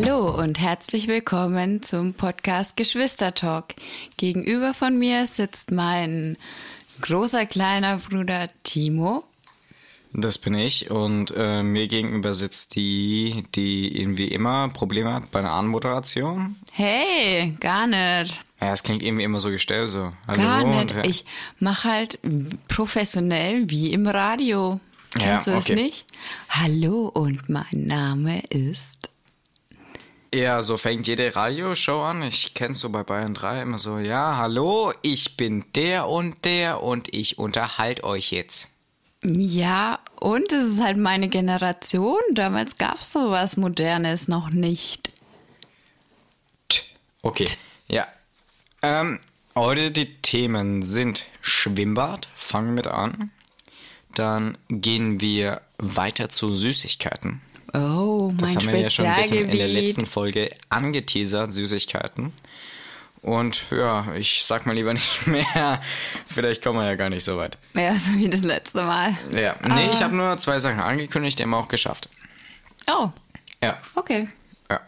Hallo und herzlich willkommen zum Podcast Geschwistertalk. Gegenüber von mir sitzt mein großer kleiner Bruder Timo. Das bin ich und äh, mir gegenüber sitzt die, die irgendwie immer Probleme hat bei einer Anmoderation. Hey, gar nicht. Ja, es klingt irgendwie immer so gestellt, so. Hallo Gar und- nicht. Ich mache halt professionell wie im Radio. Kennst Ja, du das okay. nicht? Hallo und mein Name ist. Ja, so fängt jede Radioshow an. Ich kenn's so bei Bayern 3 immer so, ja, hallo, ich bin der und der und ich unterhalte euch jetzt. Ja, und es ist halt meine Generation. Damals gab es sowas Modernes noch nicht. T. Okay, ja. Ähm, heute die Themen sind Schwimmbad, fangen wir mit an. Dann gehen wir weiter zu Süßigkeiten. Oh, mein Das haben wir ja schon ein bisschen in der letzten Folge angeteasert, Süßigkeiten. Und ja, ich sag mal lieber nicht mehr. Vielleicht kommen wir ja gar nicht so weit. Ja, so wie das letzte Mal. Ja, nee, Ah. ich habe nur zwei Sachen angekündigt, die haben wir auch geschafft. Oh, Ja, okay. ja.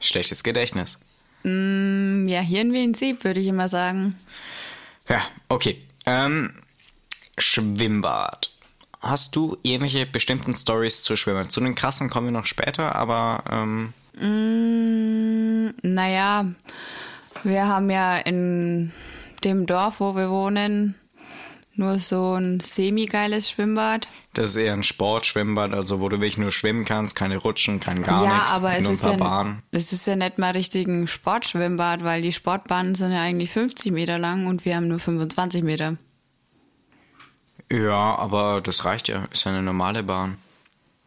Schlechtes Gedächtnis. Mm, Ja, Hirn wie ein Sieb, würde ich immer sagen. Ja, okay. Ähm, Schwimmbad. Hast du irgendwelche bestimmten Stories zu Schwimmen? Zu den krassen kommen wir noch später, aber ähm, Mm, Naja, wir haben ja in dem Dorf, wo wir wohnen, nur so ein semi-geiles Schwimmbad. das ist eher ein Sportschwimmbad, also wo du wirklich nur schwimmen kannst, keine Rutschen, kein gar ja, nichts, aber es ist ja, Bahnen. es ist ja nicht mal richtig ein Sportschwimmbad, weil die Sportbahnen sind ja eigentlich 50 Meter lang und wir haben nur 25 Meter. Ja, aber das reicht ja. Ist ja eine normale Bahn.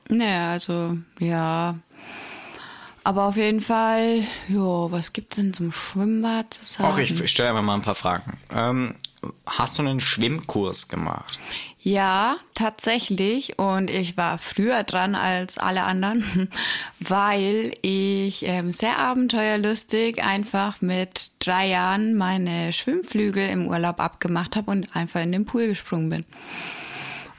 Naja, also, ja. Aber auf jeden Fall, jo, was gibt's denn zum Schwimmbad zu sagen? Auch ich stelle einfach mal ein paar Fragen. Ähm, hast du einen Schwimmkurs gemacht? Ja, tatsächlich. Und ich war früher dran als alle anderen, weil ich ähm, sehr abenteuerlustig einfach mit drei Jahren meine Schwimmflügel im Urlaub abgemacht habe und einfach in den Pool gesprungen bin.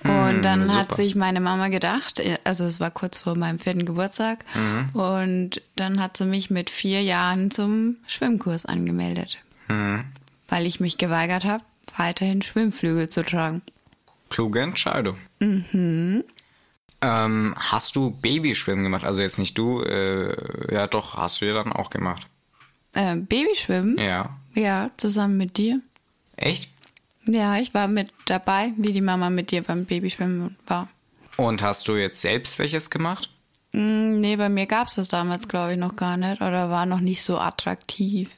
Und dann hat super. sich meine Mama gedacht, also es war kurz vor meinem vierten Geburtstag, und dann hat sie mich mit vier Jahren zum Schwimmkurs angemeldet, weil ich mich geweigert habe, weiterhin Schwimmflügel zu tragen. Kluge Entscheidung. Mhm. Ähm, hast du Babyschwimmen gemacht? Also jetzt nicht du, äh, ja doch, hast du ja dann auch gemacht. Äh, Babyschwimmen? Ja. Ja, zusammen mit dir. Echt? Ja, ich war mit dabei, wie die Mama mit dir beim Babyschwimmen war. Und hast du jetzt selbst welches gemacht? Mm, nee, bei mir gab es das damals, glaube ich, noch gar nicht oder war noch nicht so attraktiv.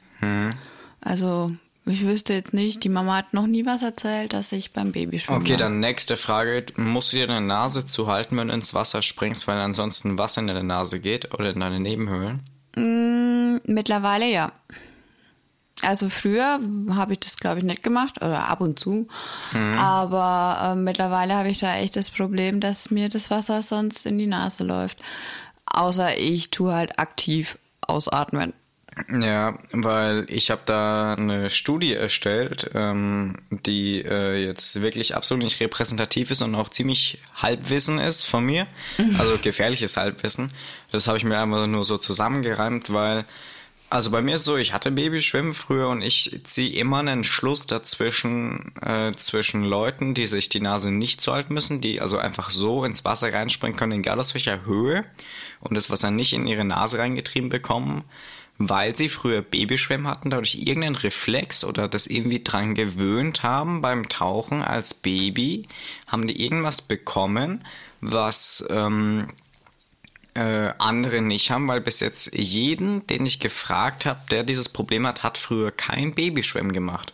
Also, ich wüsste jetzt nicht, die Mama hat noch nie was erzählt, dass ich beim Babyschwimmen Okay, war. dann nächste Frage. Musst du dir deine Nase zuhalten, wenn du ins Wasser springst, weil ansonsten Wasser in deine Nase geht oder in deine Nebenhöhlen? Mm, Mittlerweile ja. Also früher habe ich das, glaube ich, nicht gemacht oder ab und zu. Aber äh, mittlerweile habe ich da echt das Problem, dass mir das Wasser sonst in die Nase läuft. Außer ich tue halt aktiv ausatmen. Ja, weil ich habe da eine Studie erstellt, ähm, die äh, jetzt wirklich absolut nicht repräsentativ ist und auch ziemlich Halbwissen ist von mir. Also gefährliches Halbwissen. Das habe ich mir einfach nur so zusammengereimt, weil, also bei mir ist so, ich hatte Babyschwimmen früher und ich ziehe immer einen Schluss dazwischen, äh, zwischen Leuten, die sich die Nase nicht zuhalten müssen, die also einfach so ins Wasser reinspringen können, egal aus welcher Höhe und das Wasser nicht in ihre Nase reingetrieben bekommen weil sie früher Babyschwimmen hatten, dadurch irgendeinen Reflex oder das irgendwie dran gewöhnt haben beim Tauchen als Baby, haben die irgendwas bekommen, was ähm, äh, andere nicht haben, weil bis jetzt jeden, den ich gefragt habe, der dieses Problem hat, hat früher kein Babyschwimmen gemacht.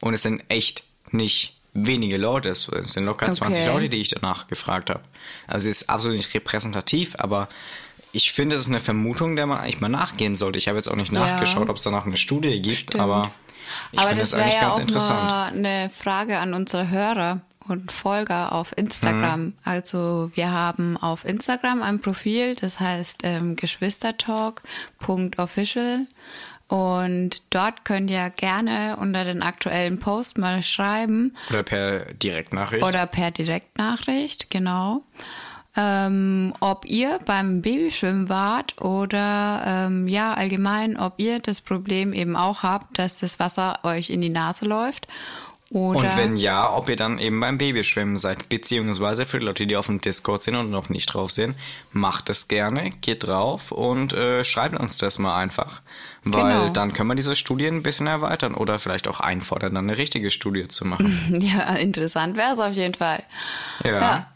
Und es sind echt nicht wenige Leute, es sind locker Okay. 20 Leute, die ich danach gefragt habe. Also es ist absolut nicht repräsentativ, aber ich finde, es ist eine Vermutung, der man eigentlich mal nachgehen sollte. Ich habe jetzt auch nicht Ja. nachgeschaut, ob es da noch eine Studie gibt, Stimmt. aber ich finde das es wäre eigentlich ja ganz auch interessant. mal eine Frage an unsere Hörer und Folger auf Instagram. Mhm. Also wir haben auf Instagram ein Profil, das heißt ähm, geschwistertalk.official und dort könnt ihr gerne unter den aktuellen Post mal schreiben Oder per Direktnachricht. oder per Direktnachricht, genau. Ähm, ob ihr beim Babyschwimmen wart oder ähm, ja allgemein, ob ihr das Problem eben auch habt, dass das Wasser euch in die Nase läuft. Oder Und wenn ja, ob ihr dann eben beim Babyschwimmen seid. Beziehungsweise für die Leute, die auf dem Discord sind und noch nicht drauf sind, macht es gerne, geht drauf und äh, schreibt uns das mal einfach. Weil Genau. dann können wir diese Studie ein bisschen erweitern oder vielleicht auch einfordern, dann eine richtige Studie zu machen. ja, interessant wäre es auf jeden Fall. Ja. Ja.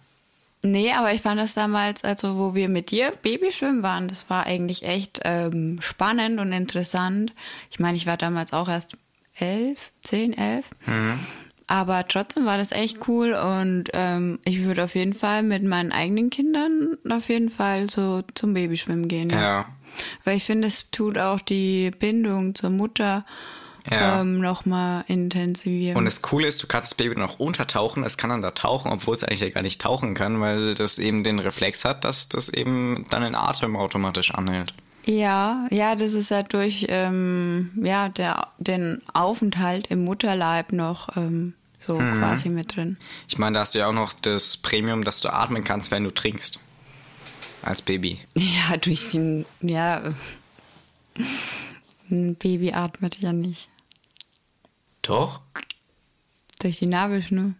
Nee, aber ich fand das damals, also wo wir mit dir Babyschwimmen waren, das war eigentlich echt ähm, spannend und interessant. Ich meine, ich war damals auch erst elf, zehn, elf. Aber trotzdem war das echt cool und ähm, ich würde auf jeden Fall mit meinen eigenen Kindern auf jeden Fall so zum Babyschwimmen gehen. Ja. Weil ich finde, es tut auch die Bindung zur Mutter Ja. ähm, nochmal intensivieren. Und das Coole ist, du kannst das Baby noch untertauchen, es kann dann da tauchen, obwohl es eigentlich ja gar nicht tauchen kann, weil das eben den Reflex hat, dass das eben dann den Atem automatisch anhält. Ja, ja, das ist ja durch ähm, ja, der, den Aufenthalt im Mutterleib noch ähm, so Mhm. quasi mit drin. Ich meine, da hast du ja auch noch das Premium, dass du atmen kannst, wenn du trinkst. Als Baby. Ja, durch den, ja, ein Baby atmet ja nicht. Doch? Durch die Nabelschnur.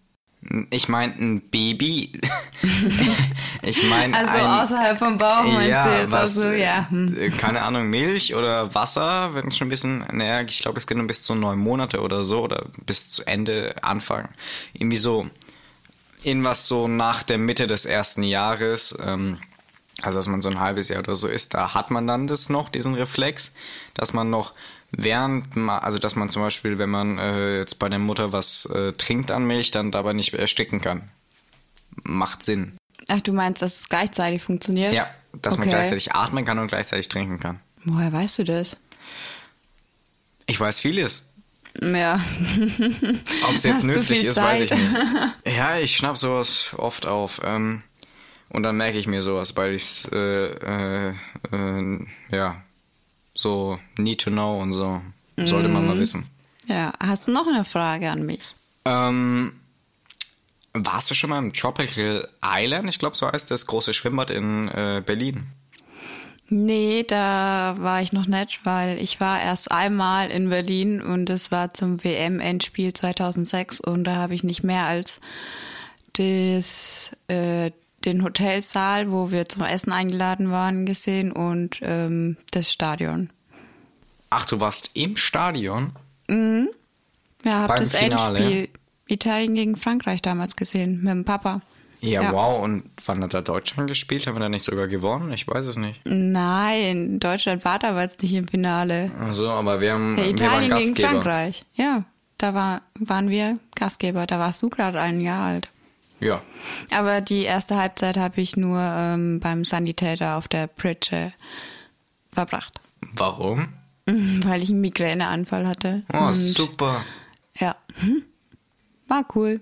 Ich meine, ein Baby. ich meine, Also ein, außerhalb vom Bauch meinst ja, du jetzt was, also, ja. Hm. äh, keine Ahnung, Milch oder Wasser, wenn schon ein bisschen, naja, ich glaube, es geht nur bis zu neun Monate oder so oder bis zu Ende, Anfang. Irgendwie so, irgendwas so nach der Mitte des ersten Jahres, ähm, also dass man so ein halbes Jahr oder so ist, da hat man dann das noch, diesen Reflex, dass man noch während, ma- also dass man zum Beispiel, wenn man äh, jetzt bei der Mutter was äh, trinkt an Milch, dann dabei nicht ersticken kann. Macht Sinn. Ach, du meinst, dass es gleichzeitig funktioniert? Ja, dass man Okay. gleichzeitig atmen kann und gleichzeitig trinken kann. Woher weißt du das? Ich weiß vieles. Ja. Ob es jetzt Hast nützlich ist, weiß ich nicht. Ja, ich schnapp sowas oft auf. Ähm, und dann merke ich mir sowas, weil ich es, äh, äh, äh, ja, so need to know und so. Sollte man Mhm. mal wissen. Ja, hast du noch eine Frage an mich? Ähm, warst du schon mal im Tropical Island? Ich glaube, so heißt das große Schwimmbad in äh, Berlin. Nee, da war ich noch nicht, weil ich war erst einmal in Berlin und es war zum WM-Endspiel 2006 und da habe ich nicht mehr als das, äh, den Hotelsaal, wo wir zum Essen eingeladen waren, gesehen und ähm, das Stadion. Ach, du warst im Stadion? Ja, habe Beim das Finale? Endspiel Italien gegen Frankreich damals gesehen mit dem Papa. Ja, Ja. wow. Und wann hat da Deutschland gespielt? Haben wir da nicht sogar gewonnen? Ich weiß es nicht. Nein, Deutschland war damals nicht im Finale. Also, aber wir haben Ja, wir waren Italien gegen Gastgeber. Frankreich. Ja, da war, waren wir Gastgeber. Da warst du gerade ein Jahr alt. Ja. Aber die erste Halbzeit habe ich nur ähm, beim Sanitäter auf der Pritsche verbracht. Warum? Weil ich einen Migräneanfall hatte. Oh, super. Ja. War cool.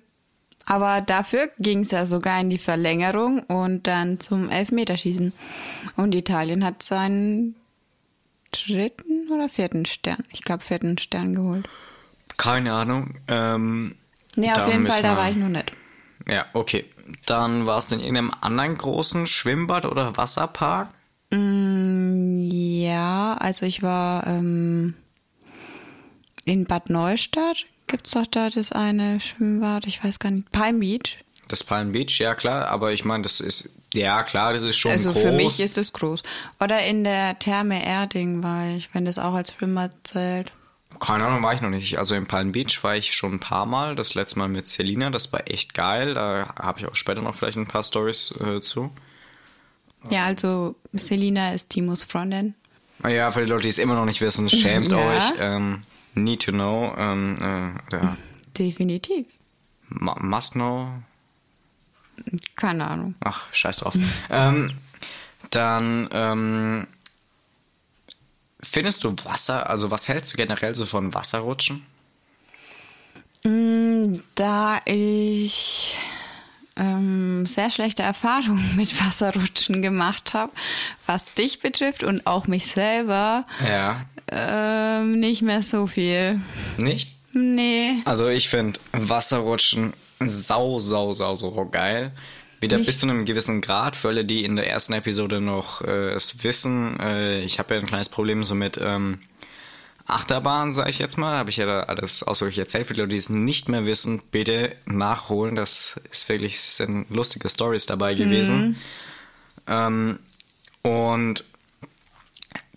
Aber dafür ging es ja sogar in die Verlängerung und dann zum Elfmeterschießen. Und Italien hat seinen dritten oder vierten Stern. Ich glaube, vierten Stern geholt. Keine Ahnung. Ähm, Nee, auf jeden Fall, da war ich noch nicht. Ja, okay. Dann warst du in irgendeinem anderen großen Schwimmbad oder Wasserpark? Ja, also ich war ähm, in Bad Neustadt. Gibt's doch da das eine Schwimmbad? Ich weiß gar nicht. Palm Beach. Das Palm Beach, ja klar, aber ich meine, das ist, ja klar, das ist schon also groß. für mich ist es groß. Oder in der Therme Erding war ich, wenn das auch als Schwimmbad zählt. Keine Ahnung, war ich noch nicht. Also in Palm Beach war ich schon ein paar Mal. Das letzte Mal mit Selina, das war echt geil. Da habe ich auch später noch vielleicht ein paar Stories äh, zu. Ja, also Selina ist Timos Freundin. Ah Ja, für die Leute, die es immer noch nicht wissen, schämt Ja. euch. Ähm, need to know. Ähm, äh, ja. Definitiv. mu- Must know. Keine Ahnung. Ach, scheiß drauf. ähm, dann ähm, findest du Wasser, also was hältst du generell so von Wasserrutschen? Da ich ähm, sehr schlechte Erfahrungen mit Wasserrutschen gemacht habe, was dich betrifft und auch mich selber, Ja. ähm, nicht mehr so viel. Nicht? Nee. Also ich finde Wasserrutschen sau, sau, sau, sau geil. Wieder bis zu einem gewissen Grad, für alle, die in der ersten Episode noch äh, es wissen, äh, ich habe ja ein kleines Problem so mit ähm, Achterbahn, sage ich jetzt mal. Habe ich ja da alles ausdrücklich erzählt. Für die Leute, die es nicht mehr wissen, bitte nachholen. Das ist wirklich, es sind lustige Stories dabei gewesen. Ähm, und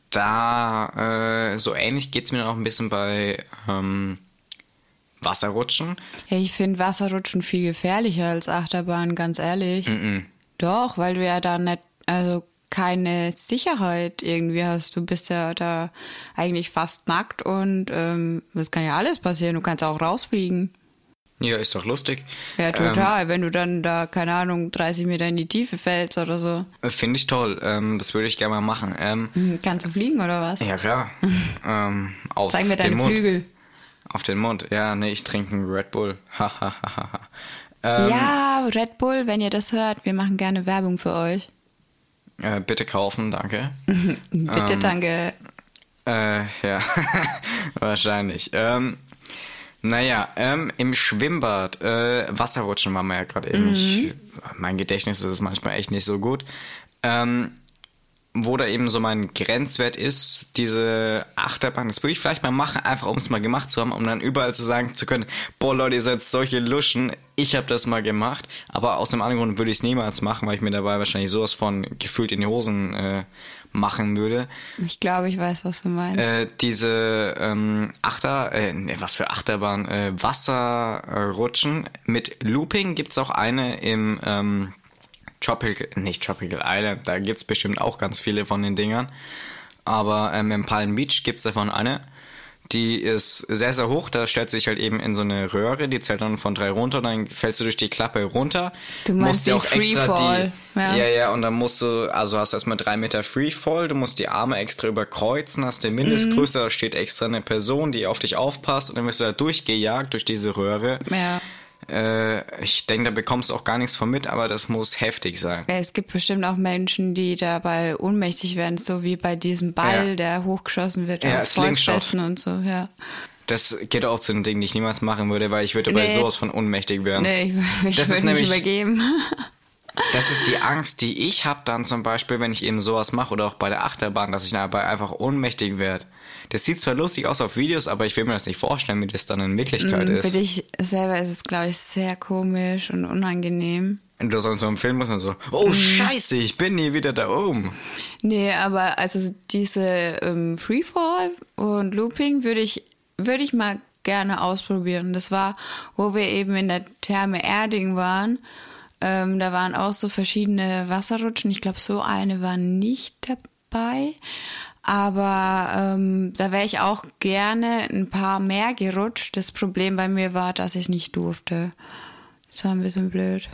da, äh, so ähnlich geht's mir noch ein bisschen bei ähm, Wasserrutschen. Ja, ich finde Wasserrutschen viel gefährlicher als Achterbahn, ganz ehrlich. Doch, weil du ja da nicht, also keine Sicherheit irgendwie hast. Du bist ja da eigentlich fast nackt und ähm, es kann ja alles passieren. Du kannst auch rausfliegen. Ja, ist doch lustig. Ja, total. Wenn du dann da, keine Ahnung, 30 Meter in die Tiefe fällst oder so. Ähm, Finde ich toll. Ähm, das würde ich gerne mal machen. Ähm, Hm, Kannst du fliegen oder was? ja, klar. ähm, auf Zeig mir deine Mund. Flügel. Auf den Mund. Ja, nee, ich trinke einen Red Bull. Ähm, ja, Red Bull, wenn ihr das hört, wir machen gerne Werbung für euch. äh, bitte kaufen, danke. Bitte, Ähm, danke. Äh, ja, wahrscheinlich. Ähm, naja, ähm, im Schwimmbad, äh, Wasserrutschen waren wir ja gerade eben. Ich, mein Gedächtnis ist manchmal echt nicht so gut. Ähm, wo da eben so mein Grenzwert ist, diese Achterbahn, das würde ich vielleicht mal machen, einfach um es mal gemacht zu haben, um dann überall zu sagen zu können, boah Leute, ihr seid solche Luschen, ich habe das mal gemacht, aber aus einem anderen Grund würde ich es niemals machen, weil ich mir dabei wahrscheinlich sowas von gefühlt in die Hosen äh, machen würde. Ich glaube, ich weiß, was du meinst. Äh, diese ähm, Achter, äh, nee, was für Achterbahn, äh, Wasserrutschen mit Looping gibt's auch eine im ähm, Tropical, nicht Tropical Island, da gibt's bestimmt auch ganz viele von den Dingern. Aber ähm, im Palm Beach gibt's davon eine. Die ist sehr, sehr hoch, da stellt sich halt eben in so eine Röhre, die zählt dann von drei runter, dann fällst du durch die Klappe runter. Du meinst musst die Freefall, die, ja. ja, ja, und dann musst du, also hast erstmal drei Meter Freefall, du musst die Arme extra überkreuzen, hast die Mindestgröße, da steht extra eine Person, die auf dich aufpasst und dann wirst du da durchgejagt durch diese Röhre. ja. Äh, ich denke, da bekommst du auch gar nichts von mit, aber das muss heftig sein. Es gibt bestimmt auch Menschen, die dabei ohnmächtig werden, so wie bei diesem Ball, Ja. der hochgeschossen wird Ja, auf. Volksfesten und so, ja. Das geht auch zu den Dingen, die ich niemals machen würde, weil ich würde dabei Nee. sowas von ohnmächtig werden. Nee, ich, ich Das ist würde mich nämlich- übergeben. Das ist die Angst, die ich habe dann zum Beispiel, wenn ich eben sowas mache oder auch bei der Achterbahn, dass ich dabei einfach ohnmächtig werde. Das sieht zwar lustig aus auf Videos, aber ich will mir das nicht vorstellen, wie das dann in Wirklichkeit Für ist. dich selber ist es, glaube ich, sehr komisch und unangenehm. Und du sonst so im Film musst und so, oh Mhm. scheiße, ich bin nie wieder da oben. Nee, aber also diese ähm, Freefall und Looping würde ich, würde ich mal gerne ausprobieren. Das war, wo wir eben in der Therme Erding waren. Ähm, da waren auch so verschiedene Wasserrutschen. Ich glaube, so eine war nicht dabei. Aber ähm, da wäre ich auch gerne ein paar mehr gerutscht. Das Problem bei mir war, dass ich es nicht durfte. Das war ein bisschen blöd.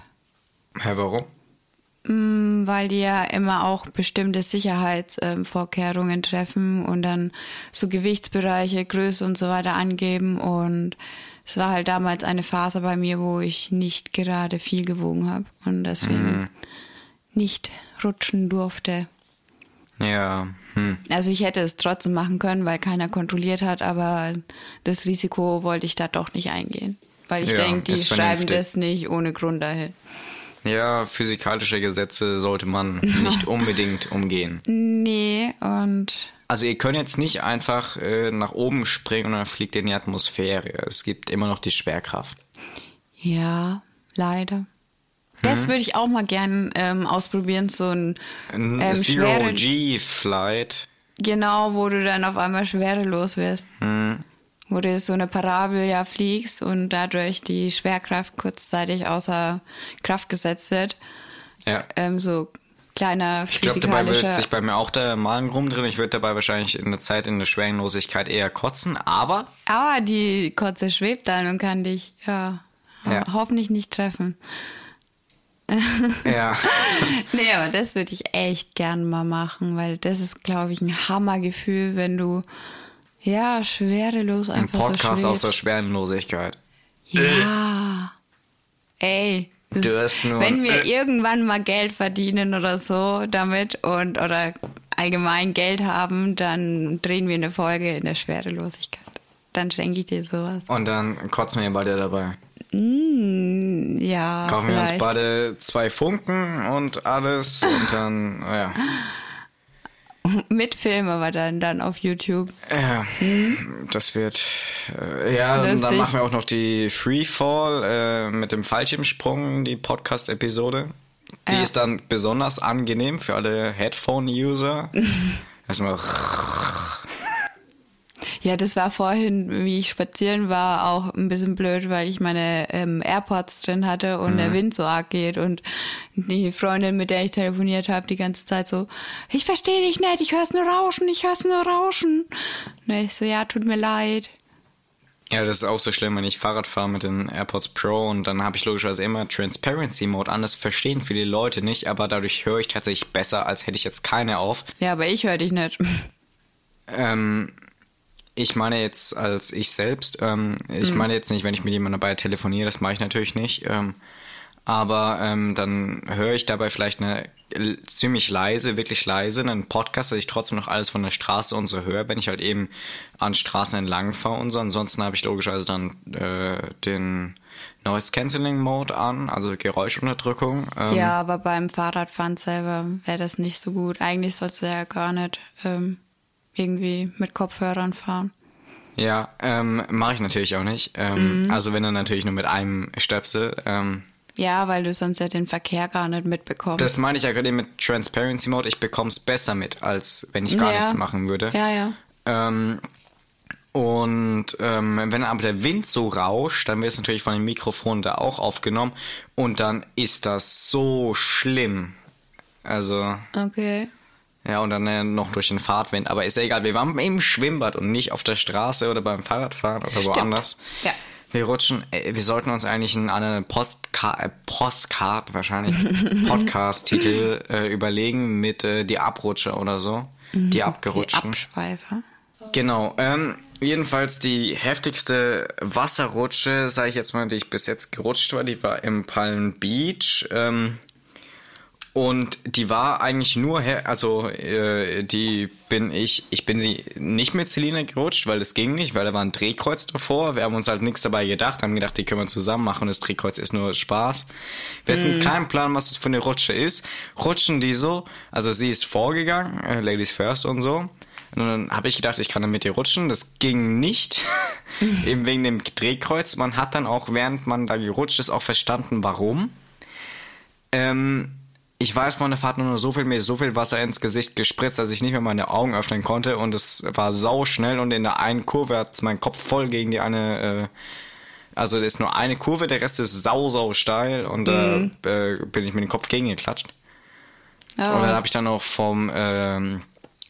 Hä, warum? Mm, Weil die ja immer auch bestimmte Sicherheitsvorkehrungen treffen und dann so Gewichtsbereiche, Größe und so weiter angeben. Und es war halt damals eine Phase bei mir, wo ich nicht gerade viel gewogen habe und deswegen nicht rutschen durfte. Ja, hm. Also ich hätte es trotzdem machen können, weil keiner kontrolliert hat, aber das Risiko wollte ich da doch nicht eingehen. Weil ich Ja, denke, die schreiben das nicht ohne Grund dahin. Ja, physikalische Gesetze sollte man nicht unbedingt umgehen. Nee, und Also ihr könnt jetzt nicht einfach äh, nach oben springen und dann fliegt ihr in die Atmosphäre. Es gibt immer noch die Schwerkraft. Ja, leider. Das würde ich auch mal gern ähm, ausprobieren, so ein ähm, schwere, Zero-G-Flight. genau, wo du dann auf einmal schwerelos wirst. Wo du so eine Parabel ja fliegst und dadurch die Schwerkraft kurzzeitig außer Kraft gesetzt wird. Ja. Ähm, so kleiner Ich glaube, dabei wird sich bei mir auch der Magen rumdrehen. Ich würde dabei wahrscheinlich in der Zeit in der Schwerelosigkeit eher kotzen, aber Aber die Kotze schwebt dann und kann dich ja, Ja. ho hoffentlich nicht treffen. ja. Nee, aber das würde ich echt gern mal machen, weil das ist, glaube ich, ein Hammergefühl, wenn du ja schwerelos Ein einfach Podcast so aus der. Schwerelosigkeit. Ja. Ey. das Du ist- wenn ein wir Äh. irgendwann mal Geld verdienen oder so damit und oder allgemein Geld haben, dann drehen wir eine Folge in der Schwerelosigkeit. Dann schenke ich dir sowas. Und dann kotzen wir bald ja dabei. Mm, ja. Kaufen wir uns vielleicht. beide zwei Funken und alles und dann, ja. Mit Film, aber dann, dann auf YouTube. Ja, das wird. Äh, ja, und dann Lustig. machen wir auch noch die Freefall äh, mit dem Fallschirmsprung, die Podcast-Episode. Die Ja. ist dann besonders angenehm für alle Headphone-User. Erstmal. Ja, das war vorhin, wie ich spazieren war, auch ein bisschen blöd, weil ich meine ähm, AirPods drin hatte und der Wind so arg geht und die Freundin, mit der ich telefoniert habe, die ganze Zeit so, ich verstehe dich nicht, ich hör's nur rauschen, ich hör's nur rauschen. Und ich so, ja, tut mir leid. Ja, das ist auch so schlimm, wenn ich Fahrrad fahre mit den AirPods Pro und dann habe ich logischerweise immer Transparency Mode an. Das verstehen viele Leute nicht, aber dadurch höre ich tatsächlich besser, als hätte ich jetzt keine auf. Ja, aber ich höre dich nicht. Ähm, ich meine jetzt als ich selbst, ähm, ich Mhm. meine jetzt nicht, wenn ich mit jemandem dabei telefoniere, das mache ich natürlich nicht. Ähm, aber ähm, dann höre ich dabei vielleicht eine ziemlich leise, wirklich leise, einen Podcast, dass ich trotzdem noch alles von der Straße und so höre, wenn ich halt eben an Straßen entlang fahre und so. Ansonsten habe ich logischerweise dann äh, den Noise Cancelling Mode an, also Geräuschunterdrückung. Ähm, ja, aber beim Fahrradfahren selber wäre das nicht so gut. Eigentlich sollst du ja gar nicht ähm, irgendwie mit Kopfhörern fahren. Ja, ähm, mache ich natürlich auch nicht. Ähm, Also wenn dann natürlich nur mit einem Stöpsel. Ähm, Ja, weil du sonst ja den Verkehr gar nicht mitbekommst. das meine ich ja gerade mit Transparency Mode. Ich bekomme es besser mit, als wenn ich gar Ja. nichts machen würde. Ja, ja. Ähm, und ähm, wenn aber der Wind so rauscht, dann wird es natürlich von dem Mikrofon da auch aufgenommen. Und dann ist das so schlimm. Also, Okay. Ja, und dann äh, noch durch den Fahrtwind. Aber ist ja egal, wir waren im Schwimmbad und nicht auf der Straße oder beim Fahrradfahren oder woanders. Ja. Wir rutschen, äh, wir sollten uns eigentlich einen anderen äh, Postcard wahrscheinlich, Podcast-Titel äh, überlegen mit äh, Die Abrutsche oder so. Die Die Abgerutschten. Abschweifer. Genau. Ähm, jedenfalls die heftigste Wasserrutsche, sage ich jetzt mal, die ich bis jetzt gerutscht war, die war im Palm Beach. Ähm, und die war eigentlich nur, her also äh, die bin ich, ich bin sie nicht mit Selina gerutscht, weil das ging nicht, weil da war ein Drehkreuz davor. Wir haben uns halt nichts dabei gedacht, haben gedacht, die können wir zusammen machen. Das Drehkreuz ist nur Spaß. Wir hatten keinen Plan, was das für eine Rutsche ist. Rutschen die so, also sie ist vorgegangen, äh, Ladies First und so. Und dann habe ich gedacht, ich kann dann mit ihr rutschen. Das ging nicht, eben wegen dem Drehkreuz. Man hat dann auch, während man da gerutscht ist, auch verstanden, warum. Ähm, ich weiß der Fahrt nur so viel, mir so viel Wasser ins Gesicht gespritzt, dass ich nicht mehr meine Augen öffnen konnte und es war sau schnell und in der einen Kurve hat mein Kopf voll gegen die eine, äh, also das ist nur eine Kurve, der Rest ist sau, sau steil und da äh, bin ich mit dem Kopf gegengeklatscht. Oh. Und dann habe ich dann auch vom ähm,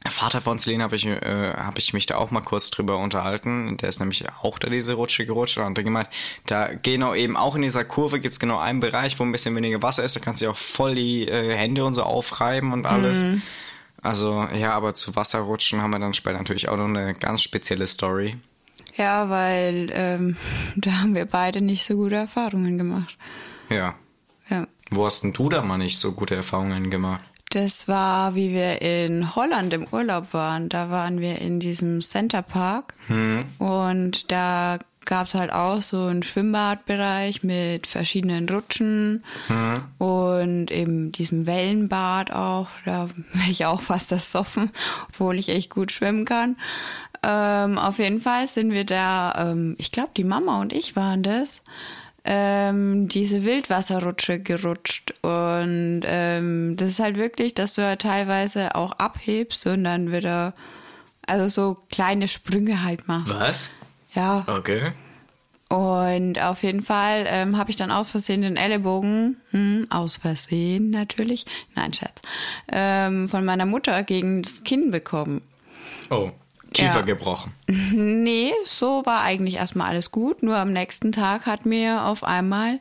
Vater von Celine habe ich, äh, hab ich mich da auch mal kurz drüber unterhalten. Der ist nämlich auch da diese Rutsche gerutscht und hat gemeint, da genau eben auch in dieser Kurve gibt's genau einen Bereich, wo ein bisschen weniger Wasser ist. Da kannst du auch voll die äh, Hände und so aufreiben und alles. Also ja, aber zu Wasserrutschen haben wir dann später natürlich auch noch eine ganz spezielle Story. Ja, weil ähm, da haben wir beide nicht so gute Erfahrungen gemacht. Ja. Ja. Wo hast denn du da mal nicht so gute Erfahrungen gemacht? Das war, wie wir in Holland im Urlaub waren. Da waren wir in diesem Center Park und da gab es halt auch so einen Schwimmbadbereich mit verschiedenen Rutschen und eben diesem Wellenbad auch. Da wäre ich auch fast das Soffen, obwohl ich echt gut schwimmen kann. Ähm, auf jeden Fall sind wir da, ähm, ich glaube, die Mama und ich waren das, ähm, diese Wildwasserrutsche gerutscht. Und ähm, das ist halt wirklich, dass du ja teilweise auch abhebst und dann wieder, also so kleine Sprünge halt machst. Was? Ja. Okay. Und auf jeden Fall ähm, habe ich dann aus Versehen den Ellenbogen, hm, aus Versehen natürlich, nein, Schatz, ähm, von meiner Mutter gegen das Kinn bekommen. Oh. Kiefer Ja. gebrochen. Nee, so war eigentlich erstmal alles gut. Nur am nächsten Tag hat mir auf einmal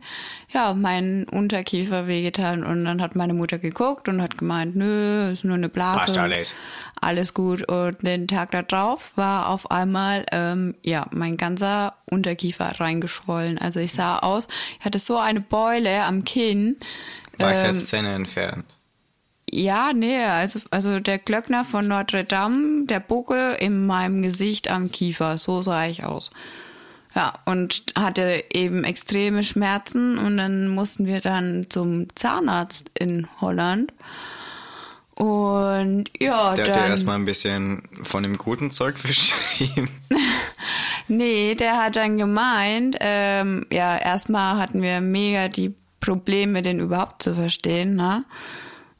ja mein Unterkiefer wehgetan und dann hat meine Mutter geguckt und hat gemeint, nö, ist nur eine Blase. Passt alles. Alles gut. Und den Tag darauf war auf einmal ähm, ja mein ganzer Unterkiefer reingeschwollen. Also ich sah aus, ich hatte so eine Beule am Kinn. Weiß Ähm, jetzt Zähne entfernt. Ja, nee, also, also der Glöckner von Notre Dame, der Buckel in meinem Gesicht am Kiefer, so sah ich aus. Ja, und hatte eben extreme Schmerzen und dann mussten wir dann zum Zahnarzt in Holland. Und ja, Der dann. hat dir erstmal ein bisschen von dem guten Zeug verschrieben. Nee, der hat dann gemeint, ähm, ja, erstmal hatten wir mega die Probleme, den überhaupt zu verstehen, ne?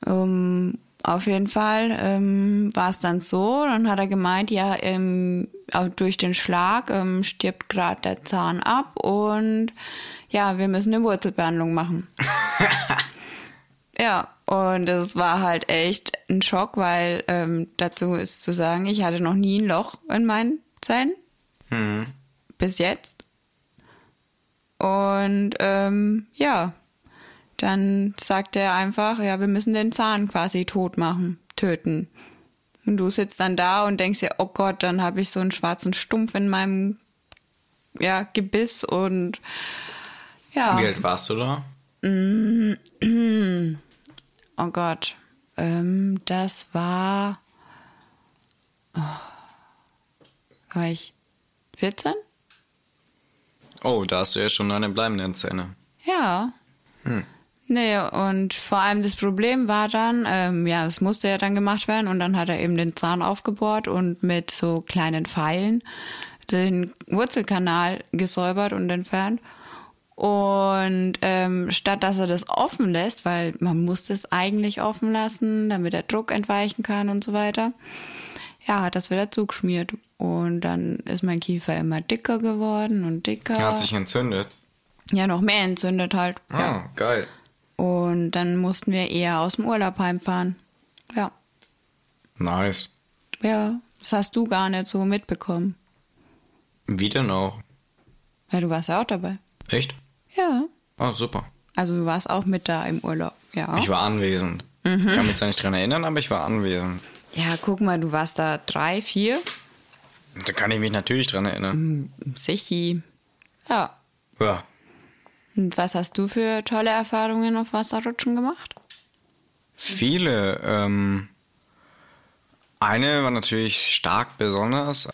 Ähm, auf jeden Fall ähm, war es dann so, dann hat er gemeint, ja, ähm, durch den Schlag ähm, stirbt gerade der Zahn ab und ja, wir müssen eine Wurzelbehandlung machen. ja, und es war halt echt ein Schock, weil ähm, dazu ist zu sagen, ich hatte noch nie ein Loch in meinen Zähnen bis jetzt. Und ähm, ja, dann sagt er einfach, ja, wir müssen den Zahn quasi tot machen, töten. Und du sitzt dann da und denkst dir, oh Gott, dann habe ich so einen schwarzen Stumpf in meinem ja, Gebiss und ja. Wie alt warst du da? Oh Gott. Ähm, das war. Oh, war ich 14? Oh, da hast du ja schon eine bleibenden Zähne. Ja. Nee, und vor allem das Problem war dann, ähm, ja, es musste ja dann gemacht werden und dann hat er eben den Zahn aufgebohrt und mit so kleinen Pfeilen den Wurzelkanal gesäubert und entfernt. Und ähm, statt dass er das offen lässt, weil man muss das eigentlich offen lassen, damit der Druck entweichen kann und so weiter, ja, hat das wieder zugeschmiert. Und dann ist mein Kiefer immer dicker geworden und dicker. Er hat sich entzündet. ja, noch mehr entzündet halt. Ja. Ah, geil. Und dann mussten wir eher aus dem Urlaub heimfahren. Ja. Nice. Ja, das hast du gar nicht so mitbekommen. Wie denn auch? Ja, du warst ja auch dabei. Echt? Ja. Oh, super. Also du warst auch mit da im Urlaub. Ja. Ich war anwesend. Mhm. Ich kann mich zwar nicht dran erinnern, aber ich war anwesend. Ja, guck mal, du warst da drei, vier. Da kann ich mich natürlich dran erinnern. Sichi. Ja. Ja. Und was hast du für tolle Erfahrungen auf Wasserrutschen gemacht? Viele. Ähm, eine war natürlich stark besonders.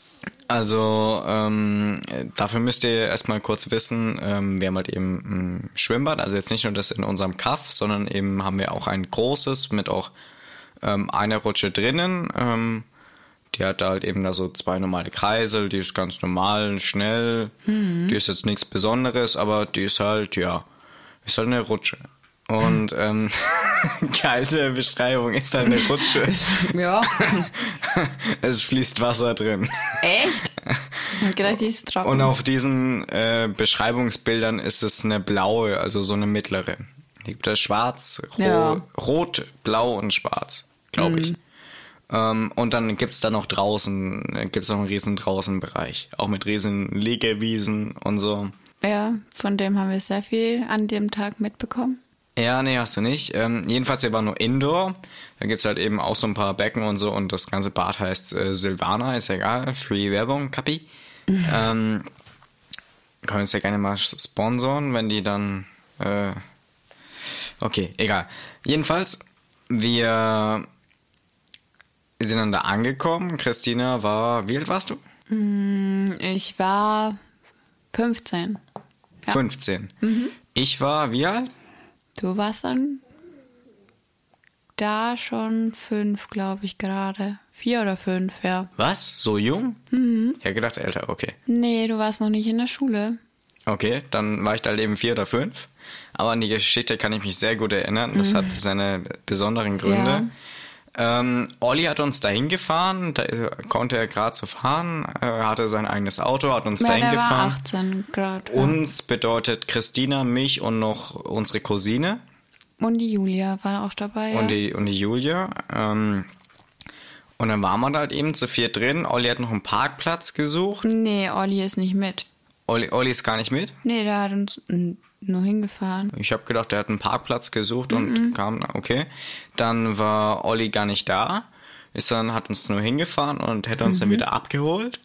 Also ähm, dafür müsst ihr erstmal kurz wissen, ähm, wir haben halt eben ein Schwimmbad, also jetzt nicht nur das in unserem Kaff, sondern eben haben wir auch ein großes mit auch ähm, einer Rutsche drinnen. Ähm, die hat halt eben da so zwei normale Kreisel, die ist ganz normal, schnell, die ist jetzt nichts Besonderes, aber die ist halt, ja, ist halt eine Rutsche. Und ähm, geile Beschreibung ist halt eine Rutsche. Ja. es fließt Wasser drin. Echt? Die. Und auf diesen äh, Beschreibungsbildern ist es eine blaue, also so eine mittlere. Hier gibt es schwarz, ro Ja. Mhm. rot, blau und schwarz, glaube ich. Ähm, und dann gibt es da noch draußen, gibt es noch einen riesen Draußenbereich. Auch mit riesen Liegewiesen und so. ja, von dem haben wir sehr viel an dem Tag mitbekommen. Ja, nee, hast du nicht. Ähm, jedenfalls, wir waren nur Indoor. Da gibt's halt eben auch so ein paar Becken und so und das ganze Bad heißt äh, Silvana, ist egal. Free Werbung, Kapi. ähm, können uns ja gerne mal sponsoren, wenn die dann. Äh, okay, egal. Jedenfalls, wir sind dann da angekommen. Christina war, wie alt warst du? Ich war 15. Ja. 15. Ich war, wie alt? Du warst dann da schon fünf, glaube ich, gerade. Vier oder fünf, ja. Was? So jung? Mhm. Ich hätte gedacht, älter, okay. Nee, du warst noch nicht in der Schule. Okay, dann war ich da eben vier oder fünf. Aber an die Geschichte kann ich mich sehr gut erinnern. Das hat seine besonderen Gründe. Ähm, Olli hat uns dahin gefahren, da konnte er gerade so fahren, er hatte sein eigenes Auto, hat uns Ja, dahin gefahren. 18 Grad. Uns bedeutet Christina, mich und noch unsere Cousine Und die Julia war auch dabei. Und, die, und die Julia. Ähm, und dann waren wir da halt eben zu vier drin. Olli hat noch einen Parkplatz gesucht. nee, Olli ist nicht mit. Olli, Olli ist gar nicht mit. Nee, der hat uns nur hingefahren. Ich habe gedacht, er hat einen Parkplatz gesucht und kam, okay. Dann war Olli gar nicht da. Ist dann, hat uns nur hingefahren und hätte uns dann wieder abgeholt.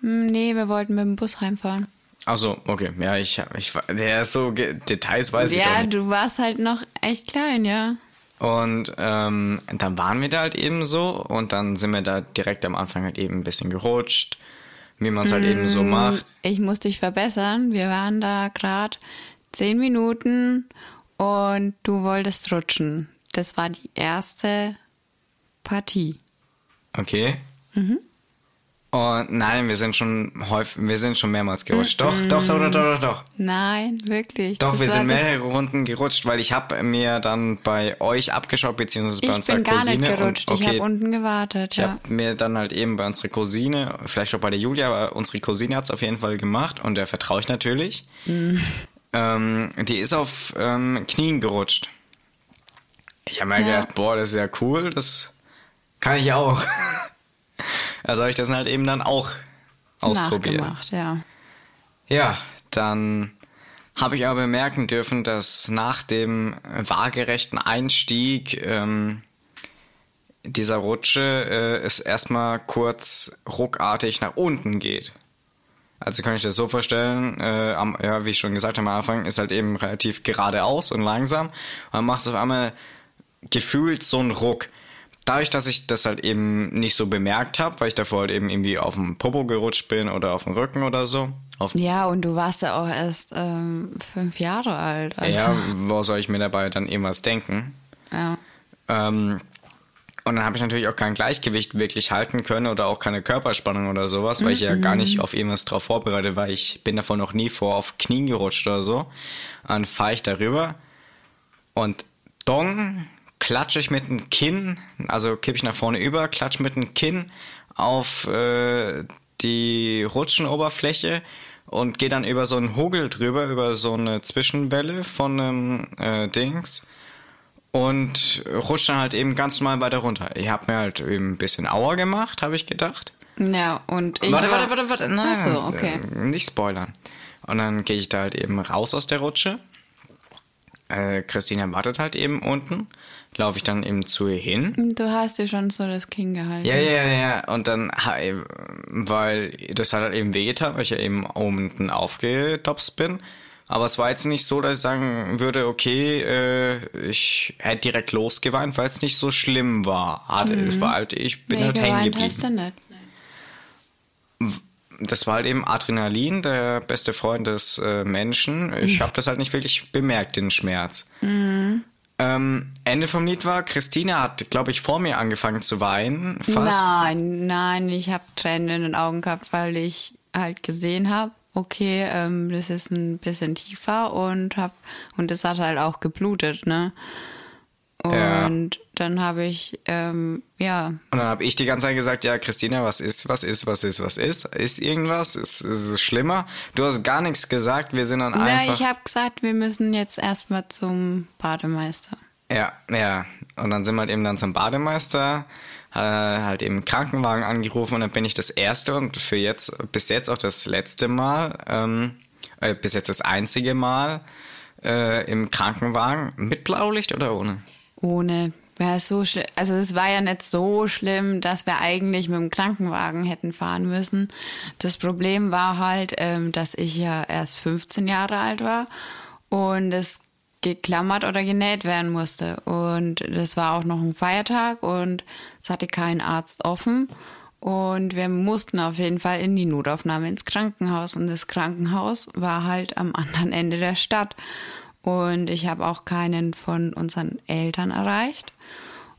Hm, Nee, wir wollten mit dem Bus heimfahren. Also, okay, ja, ich, ich der ist so, Details weiß ich doch Ja, du warst halt noch echt klein, ja. Und ähm, dann waren wir da halt eben so und dann sind wir da direkt am Anfang halt eben ein bisschen gerutscht. Wie man es halt eben so macht. Ich muss dich verbessern. Wir waren da gerade zehn Minuten und du wolltest rutschen. Das war die erste Partie. Okay. Und nein, wir sind schon häufig, wir sind schon mehrmals gerutscht. Doch, doch, doch, doch, doch, doch, doch. Nein, wirklich. Doch, Das wir sind mehrere Runden gerutscht, weil ich habe mir dann bei euch abgeschaut, beziehungsweise bei Ich unserer bin gar Cousine. nicht gerutscht. Und, Ich habe unten gewartet. Ich Ja. habe mir dann halt eben bei unserer Cousine, vielleicht auch bei der Julia, aber unsere Cousine hat es auf jeden Fall gemacht und der vertraue ich natürlich. Mhm. Ähm, die ist auf ähm, Knien gerutscht. Ich habe mir Ja. gedacht, boah, das ist ja cool, das kann ich auch. also habe ich das halt eben dann auch ausprobiert. Nachgemacht, ja. Ja, dann habe ich aber bemerken dürfen, dass nach dem waagerechten Einstieg ähm, dieser Rutsche äh, es erstmal kurz ruckartig nach unten geht. Also kann ich das so vorstellen, äh, am, ja, wie ich schon gesagt habe am Anfang, ist halt eben relativ geradeaus und langsam. Und dann macht es auf einmal gefühlt so einen Ruck. Dadurch, dass ich das halt eben nicht so bemerkt habe, weil ich davor halt eben irgendwie auf dem Popo gerutscht bin oder auf dem Rücken oder so. Ja, und du warst ja auch erst ähm, fünf Jahre alt. Also, ja, wo soll ich mir dabei dann irgendwas denken? ja. Ähm, und dann habe ich natürlich auch kein Gleichgewicht wirklich halten können oder auch keine Körperspannung oder sowas, weil ich ja gar nicht auf irgendwas drauf vorbereitet war. Ich bin davon noch nie vor auf Knien gerutscht oder so. Dann fahre ich darüber und dong, klatsche ich mit dem Kinn, also kippe ich nach vorne über, klatsche mit dem Kinn auf äh, die Rutschenoberfläche und gehe dann über so einen Hugel drüber, über so eine Zwischenwelle von einem äh, Dings und rutsche dann halt eben ganz normal weiter runter. Ich habe mir halt eben ein bisschen Auer gemacht, habe ich gedacht. Ja, und ich warte, war, warte, warte, warte, nein, so, okay. äh, nicht spoilern. Und dann gehe ich da halt eben raus aus der Rutsche. Äh, Christina wartet halt eben unten. Laufe ich dann eben zu ihr hin. Du hast dir schon so das Kinn gehalten. Ja, ja, ja, ja. Und dann, weil das hat halt eben wehgetan, weil ich ja eben unten aufgedopst bin. Aber es war jetzt nicht so, dass ich sagen würde, okay, äh, ich hätte direkt losgeweint, weil es nicht so schlimm war. Hat, Es war halt, ich bin Mhm. Nee, halt hängen geweint hast geblieben. du nicht. Das war halt eben Adrenalin, der beste Freund des äh, Menschen. Ich habe das halt nicht wirklich bemerkt, den Schmerz. Ähm, Ende vom Lied war, Christina hat, glaube ich, vor mir angefangen zu weinen. Fast. Nein, nein, ich habe Tränen in den Augen gehabt, weil ich halt gesehen habe, okay, ähm, das ist ein bisschen tiefer und hab und es hat halt auch geblutet, ne? Ja. Und dann habe ich, ähm, ja, Und dann habe ich die ganze Zeit gesagt, ja, Christina, was ist, was ist, was ist, was ist? Ist irgendwas? Ist, ist es schlimmer? Du hast gar nichts gesagt, wir sind dann na, einfach... ich habe gesagt, wir müssen jetzt erstmal zum Bademeister. ja, ja. Und dann sind wir halt eben dann zum Bademeister, äh, halt eben Krankenwagen angerufen und dann bin ich das erste und für jetzt, bis jetzt auch das letzte Mal, ähm, äh, bis jetzt das einzige Mal äh, im Krankenwagen mit Blaulicht oder ohne? Ohne. Ja, so also es war ja nicht so schlimm, dass wir eigentlich mit dem Krankenwagen hätten fahren müssen. Das Problem war halt, ähm, dass ich ja erst 15 Jahre alt war und es geklammert oder genäht werden musste. Und das war auch noch ein Feiertag und es hatte kein Arzt offen. Und wir mussten auf jeden Fall in die Notaufnahme ins Krankenhaus. Und das Krankenhaus war halt am anderen Ende der Stadt. Und ich habe auch keinen von unseren Eltern erreicht.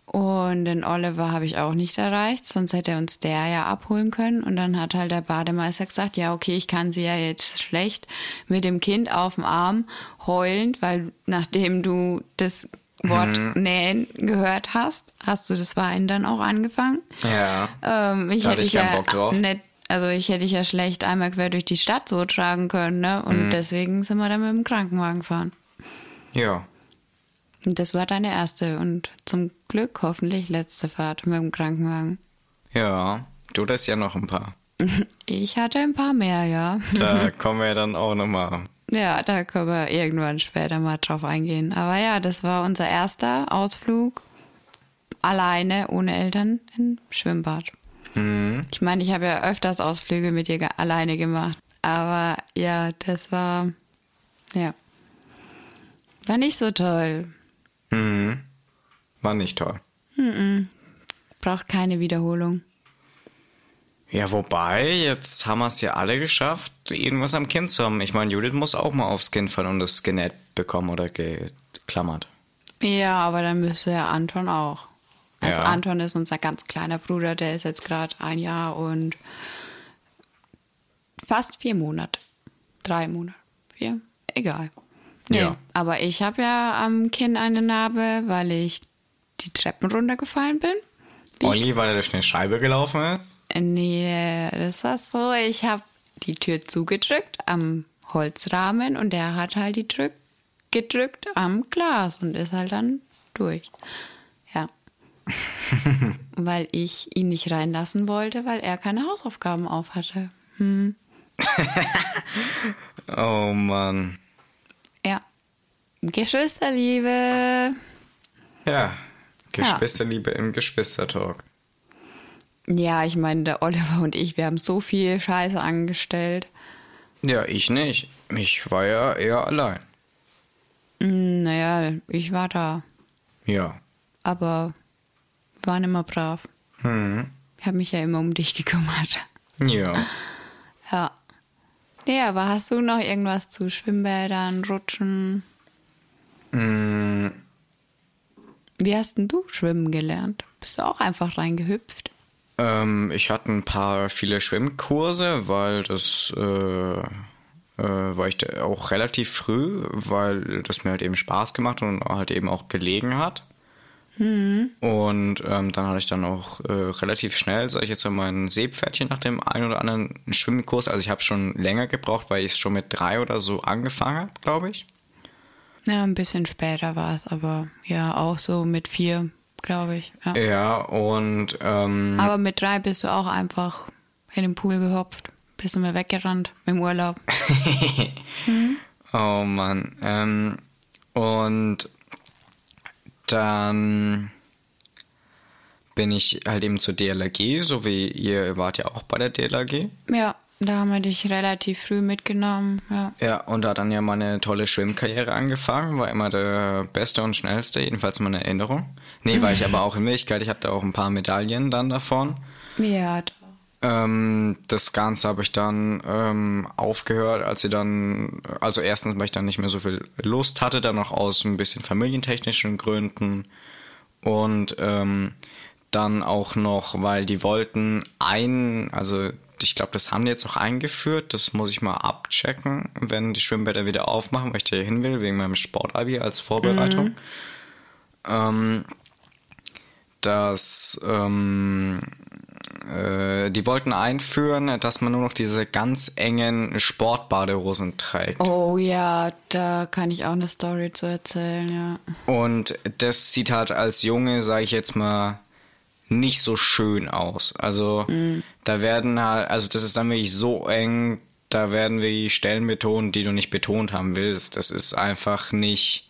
Und den Oliver habe ich auch nicht erreicht, sonst hätte er uns der ja abholen können. Und dann hat halt der Bademeister gesagt, ja, okay, ich kann sie ja jetzt schlecht mit dem Kind auf dem Arm heulend, weil nachdem du das Wort nähen gehört hast, hast du das Weinen dann auch angefangen. Ja. Ähm, ich Da hätte ich ja Bock drauf. nicht, also ich hätte ich ja schlecht einmal quer durch die Stadt so tragen können, ne? Und Mhm. deswegen sind wir dann mit dem Krankenwagen gefahren. Ja. Und das war deine erste und zum Glück hoffentlich letzte Fahrt mit dem Krankenwagen. Ja. Du das ja noch ein paar. Ich hatte ein paar mehr, ja. Da kommen wir dann auch nochmal. Ja, da können wir irgendwann später mal drauf eingehen. Aber ja, das war unser erster Ausflug alleine, ohne Eltern, im Schwimmbad. Mhm. Ich meine, ich habe ja öfters Ausflüge mit dir alleine gemacht. Aber ja, das war, ja, war nicht so toll. Mhm. War nicht toll. Braucht keine Wiederholung. Ja, wobei, jetzt haben wir es ja alle geschafft, irgendwas am Kind zu haben. Ich meine, Judith muss auch mal aufs Kind fallen und es genäht bekommen oder geklammert. Ja, aber dann müsste ja Anton auch. Also Ja. Anton ist unser ganz kleiner Bruder, der ist jetzt gerade ein Jahr und fast vier Monate. Drei Monate. Vier? Egal. Nee, Ja. aber ich habe ja am Kinn eine Narbe, weil ich die Treppen runtergefallen bin. Olli, weil er durch eine Scheibe gelaufen ist? Nee, das war so. Ich habe die Tür zugedrückt am Holzrahmen und der hat halt die Drück gedrückt am Glas und ist halt dann durch. Ja. weil ich ihn nicht reinlassen wollte, weil er keine Hausaufgaben auf hatte. Oh Mann. Ja. Geschwisterliebe. Ja, Geschwisterliebe im Geschwistertalk. Ja, ich meine, der Oliver und ich, wir haben so viel Scheiße angestellt. Ja, ich nicht. Ich war ja eher allein. Hm, Naja, ich war da. Ja. aber wir waren immer brav. Hm. Ich habe mich ja immer um dich gekümmert. Ja. Ja. Nee, aber hast du noch irgendwas zu Schwimmbädern, Rutschen? Mm, Wie hast denn du schwimmen gelernt? Bist du auch einfach reingehüpft? ähm, ich hatte ein paar viele Schwimmkurse, weil das äh, äh, war ich da auch relativ früh, weil das mir halt eben Spaß gemacht und halt eben auch gelegen hat. Und ähm, dann hatte ich dann auch äh, relativ schnell, sag ich jetzt mal, mein Seepferdchen nach dem einen oder anderen Schwimmkurs. Also ich habe schon länger gebraucht, weil ich es schon mit drei oder so angefangen habe, glaube ich. Ja, ein bisschen später war es, aber ja, auch so mit vier, glaube ich. Ja. Ja, und ähm, Aber mit drei bist du auch einfach in den Pool gehopft. Bist du mir weggerannt im Urlaub. Oh Mann. Ähm, und dann bin ich halt eben zur DLRG, so wie ihr wart ja auch bei der DLRG. Ja, da haben wir dich relativ früh mitgenommen. Ja. Ja, und da hat dann ja meine tolle Schwimmkarriere angefangen, war immer der beste und schnellste, jedenfalls meine Erinnerung. Nee, war ich aber auch in Wirklichkeit, ich habe da auch ein paar Medaillen dann davon. Ja, Ähm, das Ganze habe ich dann ähm, aufgehört, als sie dann, also erstens, weil ich dann nicht mehr so viel Lust hatte, dann noch aus ein bisschen familientechnischen Gründen und ähm, dann auch noch, weil die wollten ein, also ich glaube, das haben die jetzt auch eingeführt, das muss ich mal abchecken, wenn die Schwimmbäder wieder aufmachen, weil ich da hin will, wegen meinem Sportabi als Vorbereitung. Ähm, dass ähm, äh, die wollten einführen, dass man nur noch diese ganz engen Sportbadehosen trägt. Oh ja, da kann ich auch eine Story zu erzählen, ja. Und das sieht halt als Junge, sage ich jetzt mal, nicht so schön aus. Also da werden halt, also das ist dann wirklich so eng, da werden wir Stellen betont, die du nicht betont haben willst. Das ist einfach nicht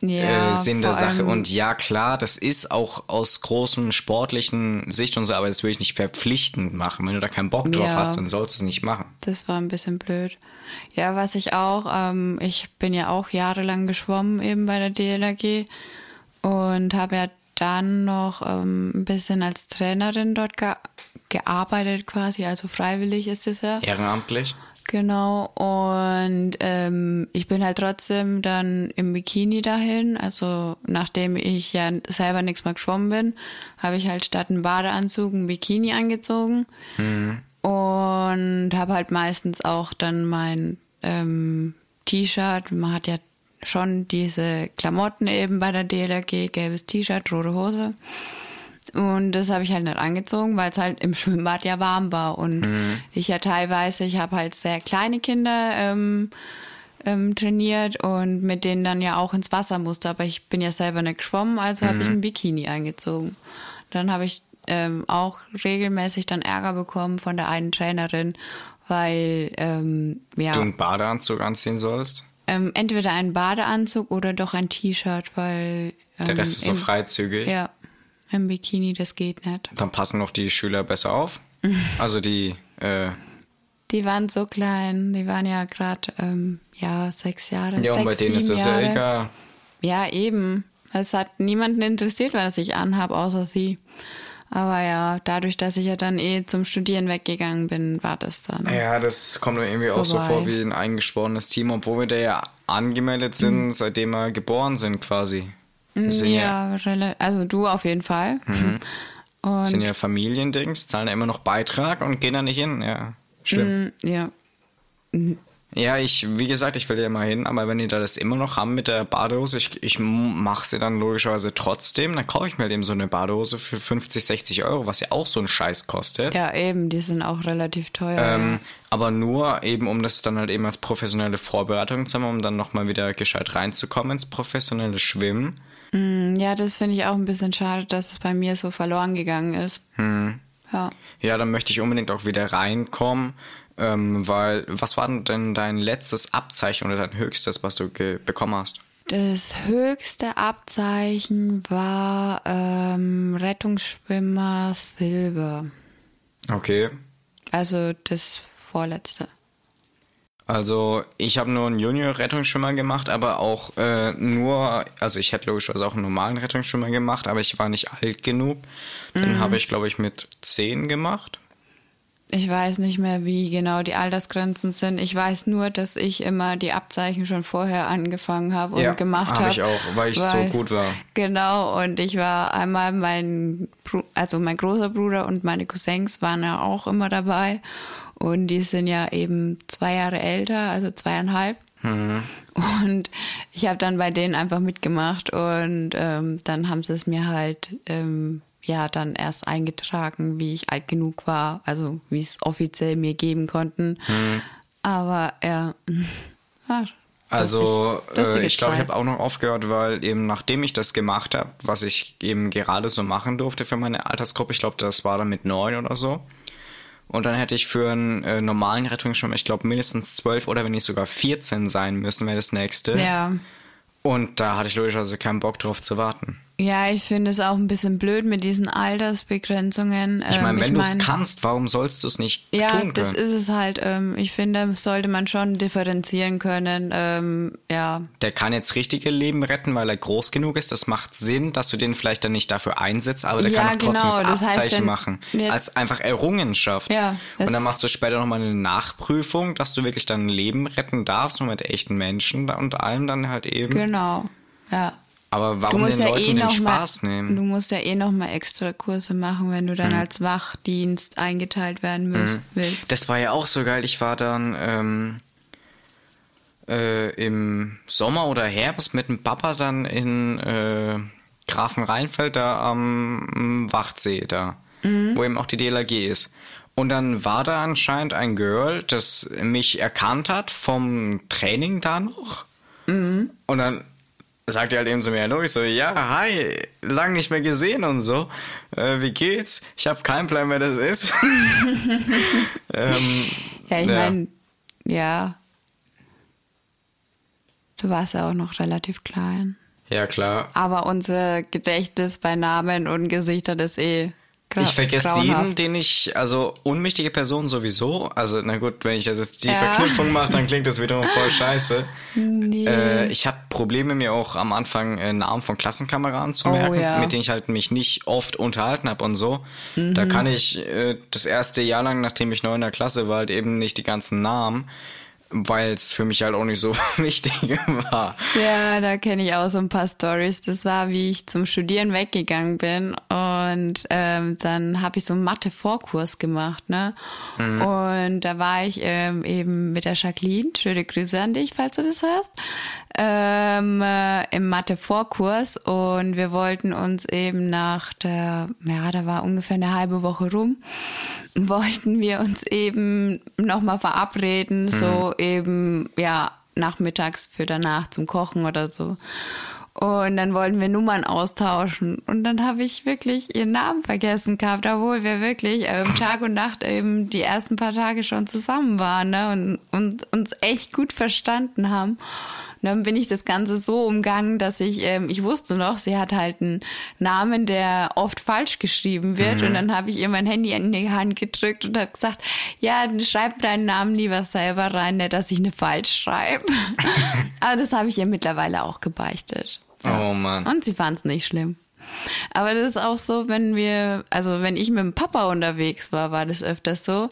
Ja, äh, Sinn der Sache. Und ja, klar, das ist auch aus großen sportlichen Sicht und so, aber das will ich nicht verpflichtend machen. Wenn du da keinen Bock drauf Ja. hast, dann sollst du es nicht machen. Das war ein bisschen blöd. Ja, was ich auch, ähm, ich bin ja auch jahrelang geschwommen eben bei der DLRG und habe ja dann noch ähm, ein bisschen als Trainerin dort ge gearbeitet quasi, also freiwillig ist es ja. Ehrenamtlich. Genau, und ähm, ich bin halt trotzdem dann im Bikini dahin. Also nachdem ich ja selber nichts mehr geschwommen bin, habe ich halt statt einen Badeanzug ein Bikini angezogen. Und habe halt meistens auch dann mein ähm, T-Shirt, man hat ja schon diese Klamotten eben bei der DLRG, gelbes T-Shirt, rote Hose. Und das habe ich halt nicht angezogen, weil es halt im Schwimmbad ja warm war. Und ich ja teilweise, ich habe halt sehr kleine Kinder ähm, ähm, trainiert und mit denen dann ja auch ins Wasser musste. Aber ich bin ja selber nicht geschwommen, also habe ich ein Bikini angezogen. Dann habe ich ähm, auch regelmäßig dann Ärger bekommen von der einen Trainerin, weil ähm, ja Du einen Badeanzug anziehen sollst. Ähm, entweder ein Badeanzug oder doch ein T-Shirt, weil ähm, Der Rest ist so im- freizügig. Ja, im Bikini, das geht nicht. Dann passen noch die Schüler besser auf. Also die, äh, Die waren so klein, die waren ja gerade ähm, ja sechs Jahre. ja, und sechs, bei denen ist das ja Jahre. egal. Ja, eben. Es hat niemanden interessiert, was ich anhabe, außer sie. Aber ja, dadurch, dass ich ja dann eh zum Studieren weggegangen bin, war das dann. Ja, das kommt mir irgendwie auch so Vorbei. vor wie ein eingesporenes Team, obwohl wir da ja angemeldet sind, seitdem wir geboren sind quasi. Wir sind ja, ja, also du auf jeden Fall. Und sind ja Familiendings, zahlen ja immer noch Beitrag und gehen da nicht hin. Ja, schlimm. mm, ja, Ja, ich, wie gesagt, ich will ja mal hin, aber wenn die da das immer noch haben mit der Badehose, ich, ich mache sie dann logischerweise trotzdem, dann kaufe ich mir halt eben so eine Badehose für 50, 60 Euro, was ja auch so ein Scheiß kostet. ja, eben, die sind auch relativ teuer. Ähm, aber nur eben, um das dann halt eben als professionelle Vorbereitung zu haben, um dann nochmal wieder gescheit reinzukommen ins professionelle Schwimmen. ja. ja, das finde ich auch ein bisschen schade, dass es bei mir so verloren gegangen ist. Hm. Ja. Ja, dann möchte ich unbedingt auch wieder reinkommen, ähm, weil, was war denn dein letztes Abzeichen oder dein höchstes, was du bekommen hast? Das höchste Abzeichen war ähm, Rettungsschwimmer Silber. Okay. Also das vorletzte. Also ich habe nur einen Junior-Rettungsschwimmer gemacht, aber auch äh, nur, also ich hätte logischerweise auch einen normalen Rettungsschwimmer gemacht, aber ich war nicht alt genug. Den habe ich, glaube ich, mit 10 gemacht. Ich weiß nicht mehr, wie genau die Altersgrenzen sind. Ich weiß nur, dass ich immer die Abzeichen schon vorher angefangen habe und Ja, gemacht hab habe. ich auch, weil ich so gut war. Genau, und ich war einmal mein, also mein großer Bruder und meine Cousins waren ja auch immer dabei. Und die sind ja eben zwei Jahre älter, also zweieinhalb. Mhm. Und ich habe dann bei denen einfach mitgemacht und ähm, dann haben sie es mir halt ähm, ja dann erst eingetragen, wie ich alt genug war, also wie es offiziell mir geben konnten. Mhm. Aber ja, ja Also lustig. Äh, ich glaube, ich habe auch noch aufgehört, weil eben nachdem ich das gemacht habe, was ich eben gerade so machen durfte für meine Altersgruppe, ich glaube, das war dann mit neun oder so. Und dann hätte ich für einen äh, normalen Rettungsschwimmer, ich glaube, mindestens zwölf oder wenn nicht sogar 14 sein müssen, wäre das nächste. Ja. Und da hatte ich logischerweise keinen Bock drauf zu warten. Ja, ich finde es auch ein bisschen blöd mit diesen Altersbegrenzungen. Ich meine, Ähm, wenn du es mein- kannst, warum sollst du es nicht Ja, tun können? das ist es halt. Ähm, ich finde, sollte man schon differenzieren können. Ähm, ja, der kann jetzt richtige Leben retten, weil er groß genug ist. Das macht Sinn, dass du den vielleicht dann nicht dafür einsetzt, aber der Ja, kann auch trotzdem genau, das das heißt Abzeichen dann- machen. Ja. Als einfach Errungenschaft. Ja, Und das- dann machst du später nochmal eine Nachprüfung, dass du wirklich dein Leben retten darfst, nur mit echten Menschen und allem dann halt eben. genau. Ja. Aber Du warum musst den ja Leuten eh den Spaß mal, nehmen? du musst ja eh noch mal extra Kurse machen, wenn du dann Hm. als Wachdienst eingeteilt werden müsst, willst. Das war ja auch so geil. Ich war dann ähm, äh, im Sommer oder Herbst mit dem Papa dann in äh, Grafenrheinfeld da am Wachtsee da, wo eben auch die DLRG ist. Und dann war da anscheinend ein Girl, das mich erkannt hat vom Training da noch. Und dann sagt er halt eben zu mir, hallo, ich so, ja, hi, lang nicht mehr gesehen und so. Äh, wie geht's? Ich habe keinen Plan, wer das ist. ähm, Ja, ich Ja. meine, ja. Du warst ja auch noch relativ klein. ja, klar. Aber unser Gedächtnis bei Namen und Gesichtern ist eh gra Ich vergesse grauenhaft. jeden, den ich, also unwichtige Personen sowieso. Also, na gut, wenn ich jetzt die Ja. Verknüpfung mache, dann klingt das wiederum voll scheiße. Nee. Äh, ich hatte Probleme, mir auch am Anfang äh, Namen von Klassenkameraden zu Oh, merken, ja. mit denen ich halt mich nicht oft unterhalten habe und so. Da Mhm. kann ich äh, das erste Jahr lang, nachdem ich neu in der Klasse war, halt eben nicht die ganzen Namen, weil es für mich halt auch nicht so wichtig war. Ja, da kenne ich auch so ein paar Stories. Das war, wie ich zum Studieren weggegangen bin und ähm, dann habe ich so einen Mathe-Vorkurs gemacht, ne? Und da war ich ähm, eben mit der Jacqueline, schöne Grüße an dich, falls du das hörst, ähm, äh, im Mathe-Vorkurs und wir wollten uns eben nach der, ja, da war ungefähr eine halbe Woche rum, wollten wir uns eben nochmal verabreden, so eben, ja, nachmittags für danach zum Kochen oder so. Und dann wollten wir Nummern austauschen. Und dann habe ich wirklich ihren Namen vergessen gehabt, obwohl wir wirklich ähm, Tag und Nacht eben die ersten paar Tage schon zusammen waren ne? und, und uns echt gut verstanden haben. Und dann bin ich das Ganze so umgangen, dass ich, ähm, ich wusste noch, sie hat halt einen Namen, der oft falsch geschrieben wird. Und dann habe ich ihr mein Handy in die Hand gedrückt und habe gesagt, ja, dann schreib deinen Namen lieber selber rein, nicht, dass ich eine falsch schreibe. Aber das habe ich ihr mittlerweile auch gebeichtet. Oh Mann. Und sie fand es nicht schlimm. Aber das ist auch so, wenn wir, also wenn ich mit dem Papa unterwegs war, war das öfters so,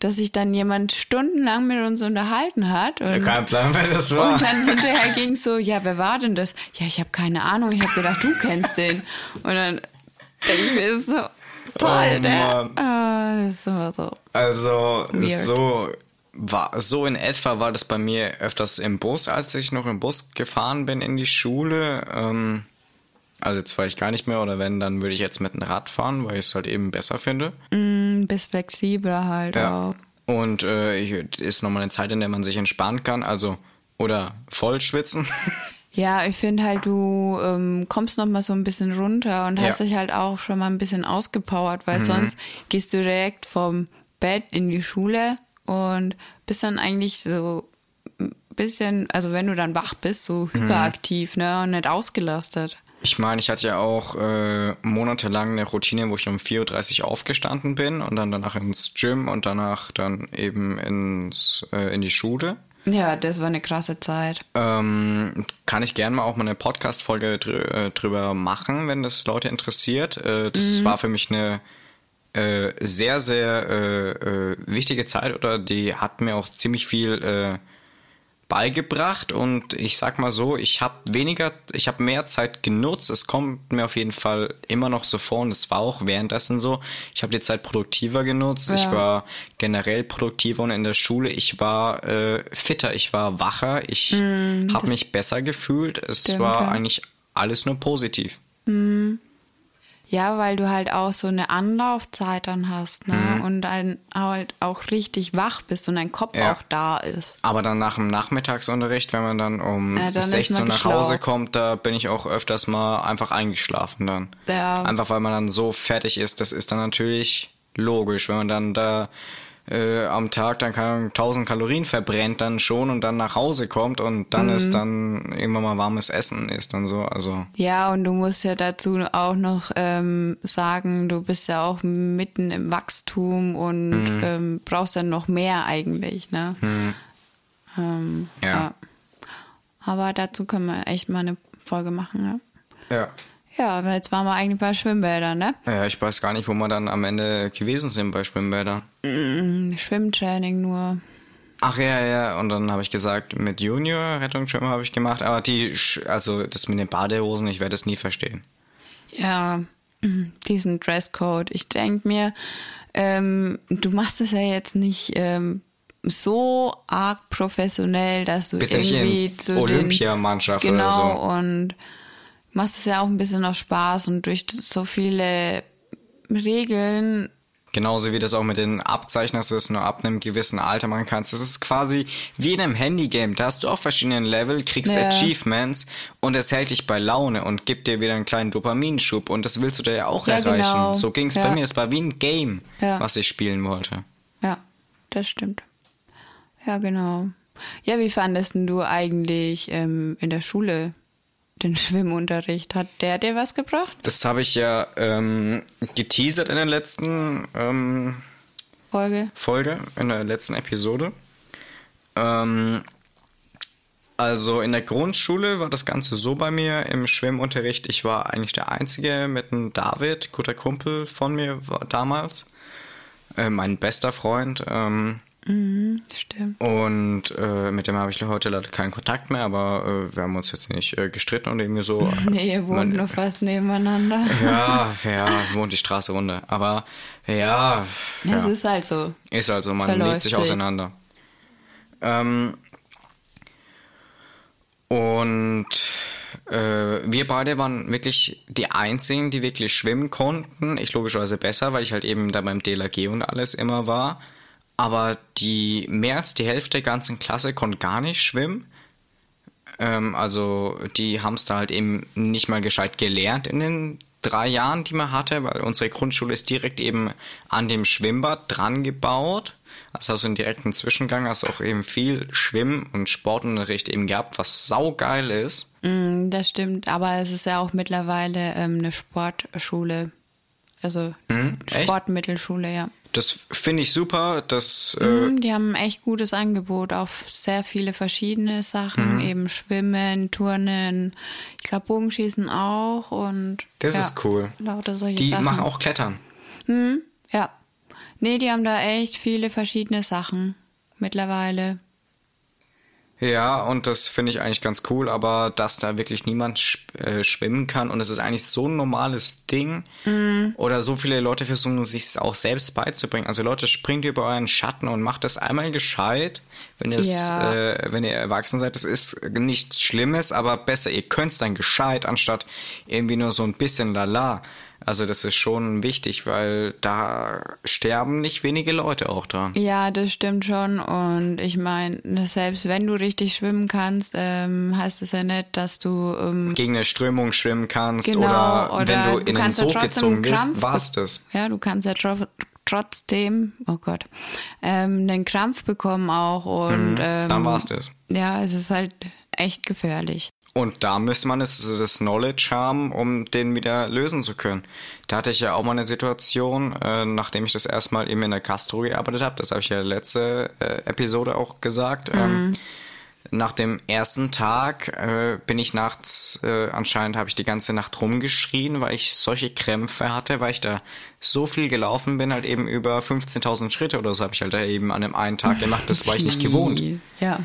dass sich dann jemand stundenlang mit uns unterhalten hat. Und, Kein Plan, wer das war. und dann hinterher ging es so, ja, wer war denn das? Ja, ich habe keine Ahnung, ich habe gedacht, du kennst den. Und dann denke ich mir so, toll, Oh, der. Ah, das ist immer so. Also Weird. so war so in etwa war das bei mir öfters im Bus, als ich noch im Bus gefahren bin in die Schule. Ähm, also jetzt fahre ich gar nicht mehr oder wenn, dann würde ich jetzt mit dem Rad fahren, weil ich es halt eben besser finde. Ein bisschen flexibler halt auch. Und äh, ist nochmal eine Zeit, in der man sich entspannen kann, also oder voll schwitzen. Ja, ich finde halt, du ähm, kommst noch mal so ein bisschen runter und hast Ja. Mhm. dich halt auch schon mal ein bisschen ausgepowert, weil sonst gehst du direkt vom Bett in die Schule und bist dann eigentlich so ein bisschen, also wenn du dann wach bist, so Mhm. hyperaktiv, ne, und nicht ausgelastet. Ich meine, ich hatte ja auch äh, monatelang eine Routine, wo ich um 4.30 Uhr aufgestanden bin und dann danach ins Gym und danach dann eben ins, äh, in die Schule. Ja, das war eine krasse Zeit. Ähm, kann ich gerne mal auch mal eine Podcast-Folge drü äh, drüber machen, wenn das Leute interessiert. Äh, das war für mich eine äh, sehr, sehr äh, wichtige Zeit oder die hat mir auch ziemlich viel beigebracht und ich sag mal so, ich habe weniger, ich habe mehr Zeit genutzt. Es kommt mir auf jeden Fall immer noch so vor und es war auch währenddessen so. Ich habe die Zeit produktiver genutzt. Ich Ja. war generell produktiver und in der Schule ich war äh, fitter, ich war wacher, ich habe mich besser gefühlt. Es stimmt, war ja. eigentlich alles nur positiv. Ja, weil du halt auch so eine Anlaufzeit dann hast, ne, Mhm. und dann halt auch richtig wach bist und dein Kopf Ja. auch da ist. Aber dann nach dem Nachmittagsunterricht, wenn man dann um Ja, dann ist 16 Uhr nach Hause kommt, da bin ich auch öfters mal einfach eingeschlafen dann. Ja. Einfach weil man dann so fertig ist. Das ist dann natürlich logisch, wenn man dann da äh, am Tag dann keine Ahnung, 1000 Kalorien verbrennt dann schon und dann nach Hause kommt und dann Mhm. ist dann irgendwann mal warmes Essen ist und so. Also Ja, und du musst ja dazu auch noch ähm, sagen, du bist ja auch mitten im Wachstum und Mhm. ähm, brauchst dann noch mehr eigentlich, ne? Ähm, Ja. ja. Aber dazu können wir echt mal eine Folge machen, ne? ja. Ja, aber jetzt waren wir eigentlich bei Schwimmbädern, ne? Ja, ich weiß gar nicht, wo wir dann am Ende gewesen sind bei Schwimmbädern. Schwimmtraining nur. Ach ja, ja, und dann habe ich gesagt, mit Junior Rettungsschwimmer habe ich gemacht, aber die, also das mit den Badehosen, ich werde das nie verstehen. Ja, diesen Dresscode. Ich denke mir, ähm, du machst es ja jetzt nicht ähm, so arg professionell, dass du nicht irgendwie zu Olympiamannschaft den, oder genau, so. und machst es ja auch ein bisschen aus Spaß und durch so viele Regeln Genauso wie das auch mit den Abzeichen, dass du es nur ab einem gewissen Alter machen kannst. Das ist quasi wie in einem Handygame. Da hast du auch verschiedene Level, kriegst Ja. Achievements und es hält dich bei Laune und gibt dir wieder einen kleinen Dopaminschub. Und das willst du da ja auch Ja, erreichen. genau. So ging es Ja. bei mir. Es war wie ein Game, was ich spielen wollte. Ja, das stimmt. Ja, genau. Ja, wie fandest du eigentlich ähm, in der Schule den Schwimmunterricht? Hat der dir was gebracht? Das habe ich ja ähm, geteasert in der letzten ähm, Folge? Folge, in der letzten Episode. Ähm, also in der Grundschule war das Ganze so bei mir im Schwimmunterricht. Ich war eigentlich der Einzige mit einem David, guter Kumpel von mir war damals. Äh, mein bester Freund. Ähm, Stimmt. und äh, mit dem habe ich heute leider keinen Kontakt mehr, aber äh, wir haben uns jetzt nicht äh, gestritten und irgendwie so. Nee, ihr wohnt nur fast nebeneinander. Ja, ja, wohnt die Straße runter. Aber ja, Es ja. ist halt so. Ist also, man Verläuft lebt sich sich. auseinander. Ähm, und äh, wir beide waren wirklich die einzigen, die wirklich schwimmen konnten. Ich logischerweise besser, weil ich halt eben da beim DLRG und alles immer war. Aber die mehr als die Hälfte der ganzen Klasse konnte gar nicht schwimmen. Ähm, also die haben es da halt eben nicht mal gescheit gelernt in den drei Jahren, die man hatte, weil unsere Grundschule ist direkt eben an dem Schwimmbad dran gebaut. Also du einen direkten Zwischengang, hast auch eben viel Schwimm- und Sportunterricht eben gehabt, was saugeil ist. Mm, Das stimmt, aber es ist ja auch mittlerweile ähm, eine Sportschule. Also Hm? Sportmittelschule, ja. Das finde ich super. Das, äh, Mhm, Die haben ein echt gutes Angebot auf sehr viele verschiedene Sachen, Mhm. eben Schwimmen, Turnen, ich glaube Bogenschießen auch und Das ja, ist cool. Lauter solche die Sachen. machen auch Klettern. Ja. Nee, die haben da echt viele verschiedene Sachen mittlerweile. Ja, und das finde ich eigentlich ganz cool, aber dass da wirklich niemand sch äh, schwimmen kann und es ist eigentlich so ein normales Ding Mhm. oder so viele Leute versuchen sich es auch selbst beizubringen. Also Leute, springt über euren Schatten und macht das einmal gescheit, wenn ihr, Ja. äh, wenn ihr erwachsen seid. Das ist nichts Schlimmes, aber besser, ihr könnt es dann gescheit, anstatt irgendwie nur so ein bisschen lala. Also das ist schon wichtig, weil da sterben nicht wenige Leute auch dran. Ja, das stimmt schon. Und ich meine, selbst wenn du richtig schwimmen kannst, ähm, heißt es ja nicht, dass du ähm, gegen eine Strömung schwimmen kannst Genau, oder, oder wenn du du in den ja Sog trotzdem gezogen wirst, Krampf war's be- das. Ja, du kannst ja tro trotzdem, oh Gott, ähm, einen Krampf bekommen auch und ähm, Mhm, Dann war's das. ja, es ist halt echt gefährlich. Und da müsste man das, das Knowledge haben, um den wieder lösen zu können. Da hatte ich ja auch mal eine Situation, äh, nachdem ich das erstmal eben in der Castro gearbeitet habe, das habe ich ja letzte äh, Episode auch gesagt. Ähm, nach dem ersten Tag äh, bin ich nachts, äh, anscheinend habe ich die ganze Nacht rumgeschrien, weil ich solche Krämpfe hatte, weil ich da so viel gelaufen bin, halt eben über 15.000 Schritte oder so habe ich halt da eben an dem einen Tag gemacht. Das war ich nicht gewohnt. Ja.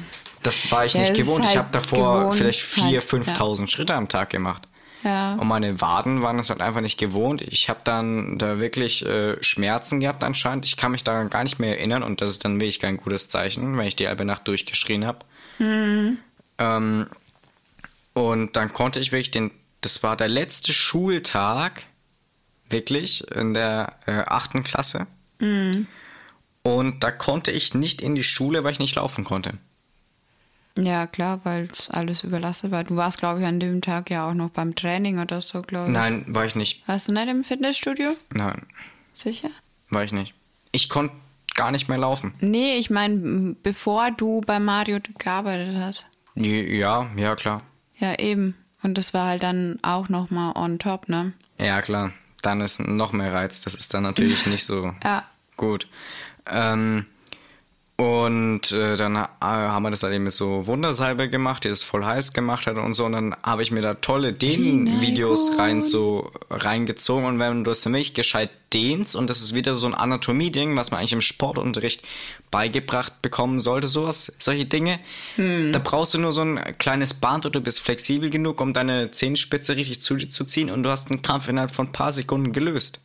Das war ich Ja, nicht gewohnt. ich halt habe davor gewohnt, vielleicht 4.000, halt, 5.000 Schritte am Tag gemacht. Ja. Und meine Waden waren es halt einfach nicht gewohnt. Ich habe dann da wirklich äh, Schmerzen gehabt anscheinend. Ich kann mich daran gar nicht mehr erinnern und das ist dann wirklich kein gutes Zeichen, wenn ich die halbe Nacht durchgeschrien habe. Ähm, und dann konnte ich wirklich den, das war der letzte Schultag, wirklich, in der äh, achten Klasse. Und da konnte ich nicht in die Schule, weil ich nicht laufen konnte. Ja, klar, weil es alles überlastet war. Du warst, glaube ich, an dem Tag ja auch noch beim Training oder so, glaube ich. Nein, war ich nicht. Warst du nicht im Fitnessstudio? Nein, Sicher? war ich nicht. Ich konnte gar nicht mehr laufen. Nee, ich meine, bevor du bei Mario gearbeitet hast. Ja, ja, klar. Ja, eben. Und das war halt dann auch nochmal on top, ne? Ja, klar. Dann ist noch mehr Reiz. Das ist dann natürlich nicht so Ja. gut. Ähm, und äh, dann ha- haben wir das halt eben mit so Wundersalbe gemacht, die das voll heiß gemacht hat und so. Und dann habe ich mir da tolle Dehnen-Videos rein so reingezogen. Und wenn du das nämlich gescheit dehnst, und das ist wieder so ein Anatomie-Ding, was man eigentlich im Sportunterricht beigebracht bekommen sollte, sowas, solche Dinge. Da brauchst du nur so ein kleines Band oder du bist flexibel genug, um deine Zehenspitze richtig zu dir zu ziehen und du hast einen Krampf innerhalb von ein paar Sekunden gelöst.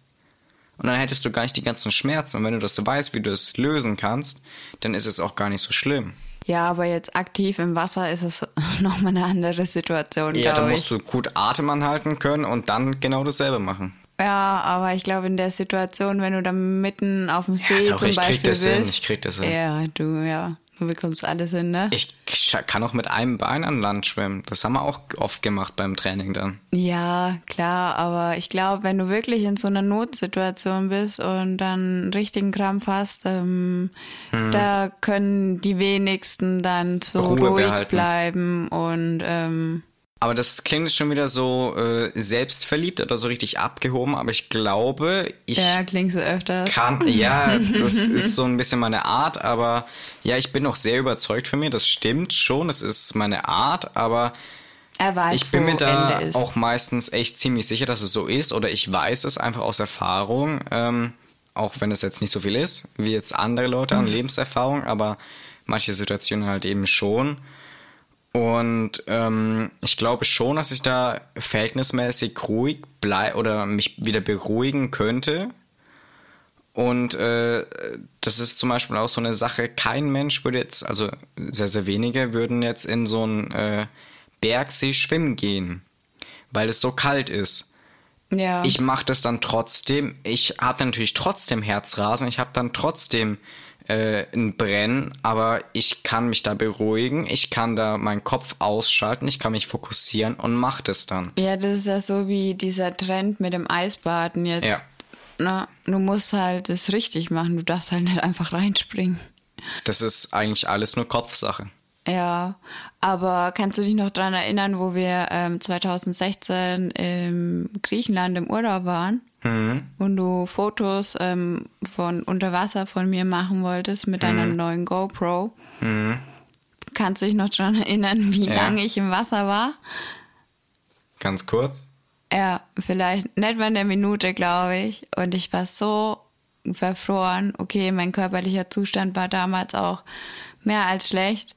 Und dann hättest du gar nicht die ganzen Schmerzen. Und wenn du das weißt, wie du es lösen kannst, dann ist es auch gar nicht so schlimm. Ja, aber jetzt aktiv im Wasser ist es nochmal eine andere Situation, Ja, da glaube musst du gut Atem anhalten können und dann genau dasselbe machen. Ja, aber ich glaube, in der Situation, wenn du da mitten auf dem See doch, zum ich krieg Beispiel das bist. hin, ich krieg das hin. Ja, du, ja. Du bekommst alles hin, ne? Ich kann auch mit einem Bein an Land schwimmen. Das haben wir auch oft gemacht beim Training dann. Ja, klar, aber ich glaube, wenn du wirklich in so einer Notsituation bist und dann einen richtigen Krampf hast, ähm, Mhm. da können die wenigsten dann so Ruhe ruhig behalten. bleiben und ähm, Aber das klingt schon wieder so äh, selbstverliebt oder so richtig abgehoben, aber ich glaube, ich ja, klingt so öfters. kann, ja, das ist so ein bisschen meine Art, aber ja, ich bin auch sehr überzeugt von mir, das stimmt schon, es ist meine Art, aber Er weiß, ich bin mir da auch meistens echt ziemlich sicher, dass es so ist oder ich weiß es einfach aus Erfahrung, ähm, auch wenn es jetzt nicht so viel ist, wie jetzt andere Leute an Lebenserfahrung, aber manche Situationen halt eben schon. Und ähm, ich glaube schon, dass ich da verhältnismäßig ruhig blei oder mich wieder beruhigen könnte. Und äh, das ist zum Beispiel auch so eine Sache, kein Mensch würde jetzt, also sehr, sehr wenige würden jetzt in so einen äh, Bergsee schwimmen gehen, weil es so kalt ist. ja. Ich mache das dann trotzdem. Ich habe natürlich trotzdem Herzrasen. Ich habe dann trotzdem äh, ein Brennen, aber ich kann mich da beruhigen. Ich kann da meinen Kopf ausschalten. Ich kann mich fokussieren und mache das dann. Ja, das ist ja so wie dieser Trend mit dem Eisbaden jetzt. Ja. Na, du musst halt es richtig machen. Du darfst halt nicht einfach reinspringen. Das ist eigentlich alles nur Kopfsache. Ja, aber kannst du dich noch dran erinnern, wo wir ähm, 2016 in Griechenland im Urlaub waren? Und du Fotos ähm, von unter Wasser von mir machen wolltest mit deiner neuen GoPro. Kannst du dich noch daran erinnern, wie Ja. lange ich im Wasser war? Ganz kurz. Ja, vielleicht nicht mal eine Minute, glaube ich. Und ich war so verfroren. Okay, mein körperlicher Zustand war damals auch mehr als schlecht.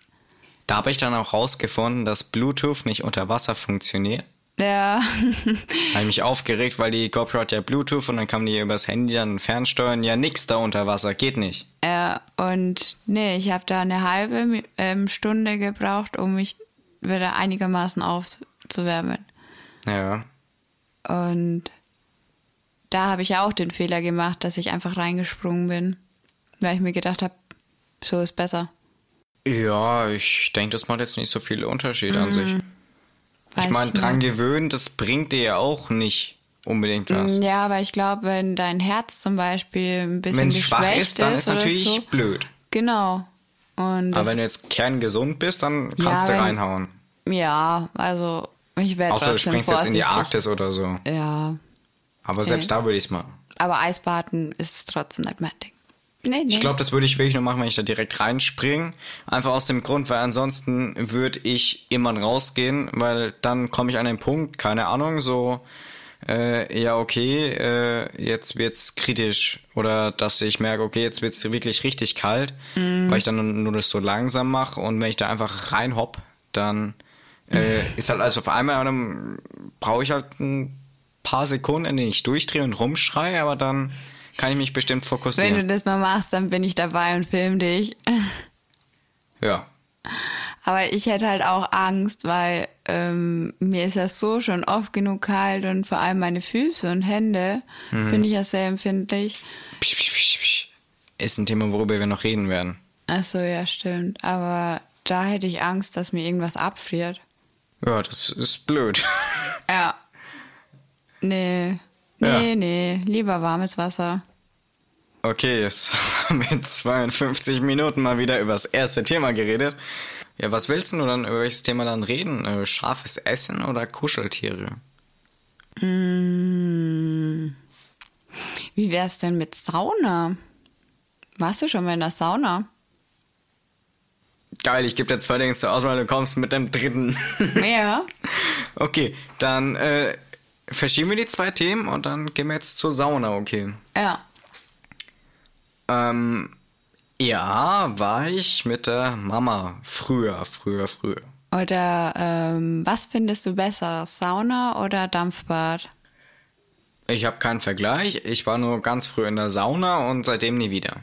Da habe ich dann auch rausgefunden, dass Bluetooth nicht unter Wasser funktioniert. Ja, Habe ich mich aufgeregt, weil die GoPro hat ja Bluetooth und dann kann die übers Handy dann fernsteuern. Ja, nix da unter Wasser, geht nicht. ja und nee, ich habe da eine halbe ähm, Stunde gebraucht, um mich wieder einigermaßen aufzuwärmen. Ja. Und da habe ich auch den Fehler gemacht, dass ich einfach reingesprungen bin, weil ich mir gedacht habe, so ist besser. Ja, ich denke, das macht jetzt nicht so viel Unterschied an sich. Weiß Ich meine, dran gewöhnen, das bringt dir ja auch nicht unbedingt was. Ja, aber ich glaube, wenn dein Herz zum Beispiel ein bisschen Wenn es schwach geschwächt ist, dann ist natürlich so. blöd. Genau. Und Aber wenn du jetzt kerngesund bist, dann kannst du wenn- reinhauen. ja, also ich werde Außer du springst jetzt in die. Arktis oder so. Ja, Aber selbst da würde ich es machen. aber Eisbaden ist trotzdem nicht mein Ding. Nee, nee. Ich glaube, das würde ich wirklich nur machen, wenn ich da direkt reinspringe. Einfach aus dem Grund, weil ansonsten würde ich immer rausgehen, weil dann komme ich an den Punkt, keine Ahnung, so, äh, ja, okay, äh, jetzt wird's kritisch. Oder dass ich merke, okay, jetzt wird's wirklich richtig kalt, weil ich dann nur das so langsam mache und wenn ich da einfach reinhopp, dann äh, ist halt alles auf einmal dann brauche ich halt ein paar Sekunden, in denen ich durchdrehe und rumschreie, aber dann kann ich mich bestimmt fokussieren. Wenn du das mal machst, dann bin ich dabei und film dich. Ja. Aber ich hätte halt auch Angst, weil ähm, mir ist ja so schon oft genug kalt und vor allem meine Füße und Hände Mhm. bin ich ja sehr empfindlich. Psch, psch, psch, psch. Ist ein Thema, worüber wir noch reden werden. Ach so, ja, stimmt. Aber da hätte ich Angst, dass mir irgendwas abfriert. Ja, das ist blöd. Ja. Nee. Ja. Nee, nee. Lieber warmes Wasser. Okay, jetzt haben wir in 52 Minuten mal wieder über das erste Thema geredet. Ja, was willst du dann, über welches Thema dann reden? Äh, scharfes Essen oder Kuscheltiere? Wie wär's denn mit Sauna? Warst du schon mal in der Sauna? Geil, ich gebe dir zwei Dinge zur Auswahl, du kommst mit dem dritten. Ja. okay, dann äh, verschieben wir die zwei Themen und dann gehen wir jetzt zur Sauna, okay. Ja. Ähm, ja, war ich mit der Mama früher, früher, früher. Oder ähm, was findest du besser? Sauna oder Dampfbad? Ich habe keinen Vergleich. Ich war nur ganz früh in der Sauna und seitdem nie wieder.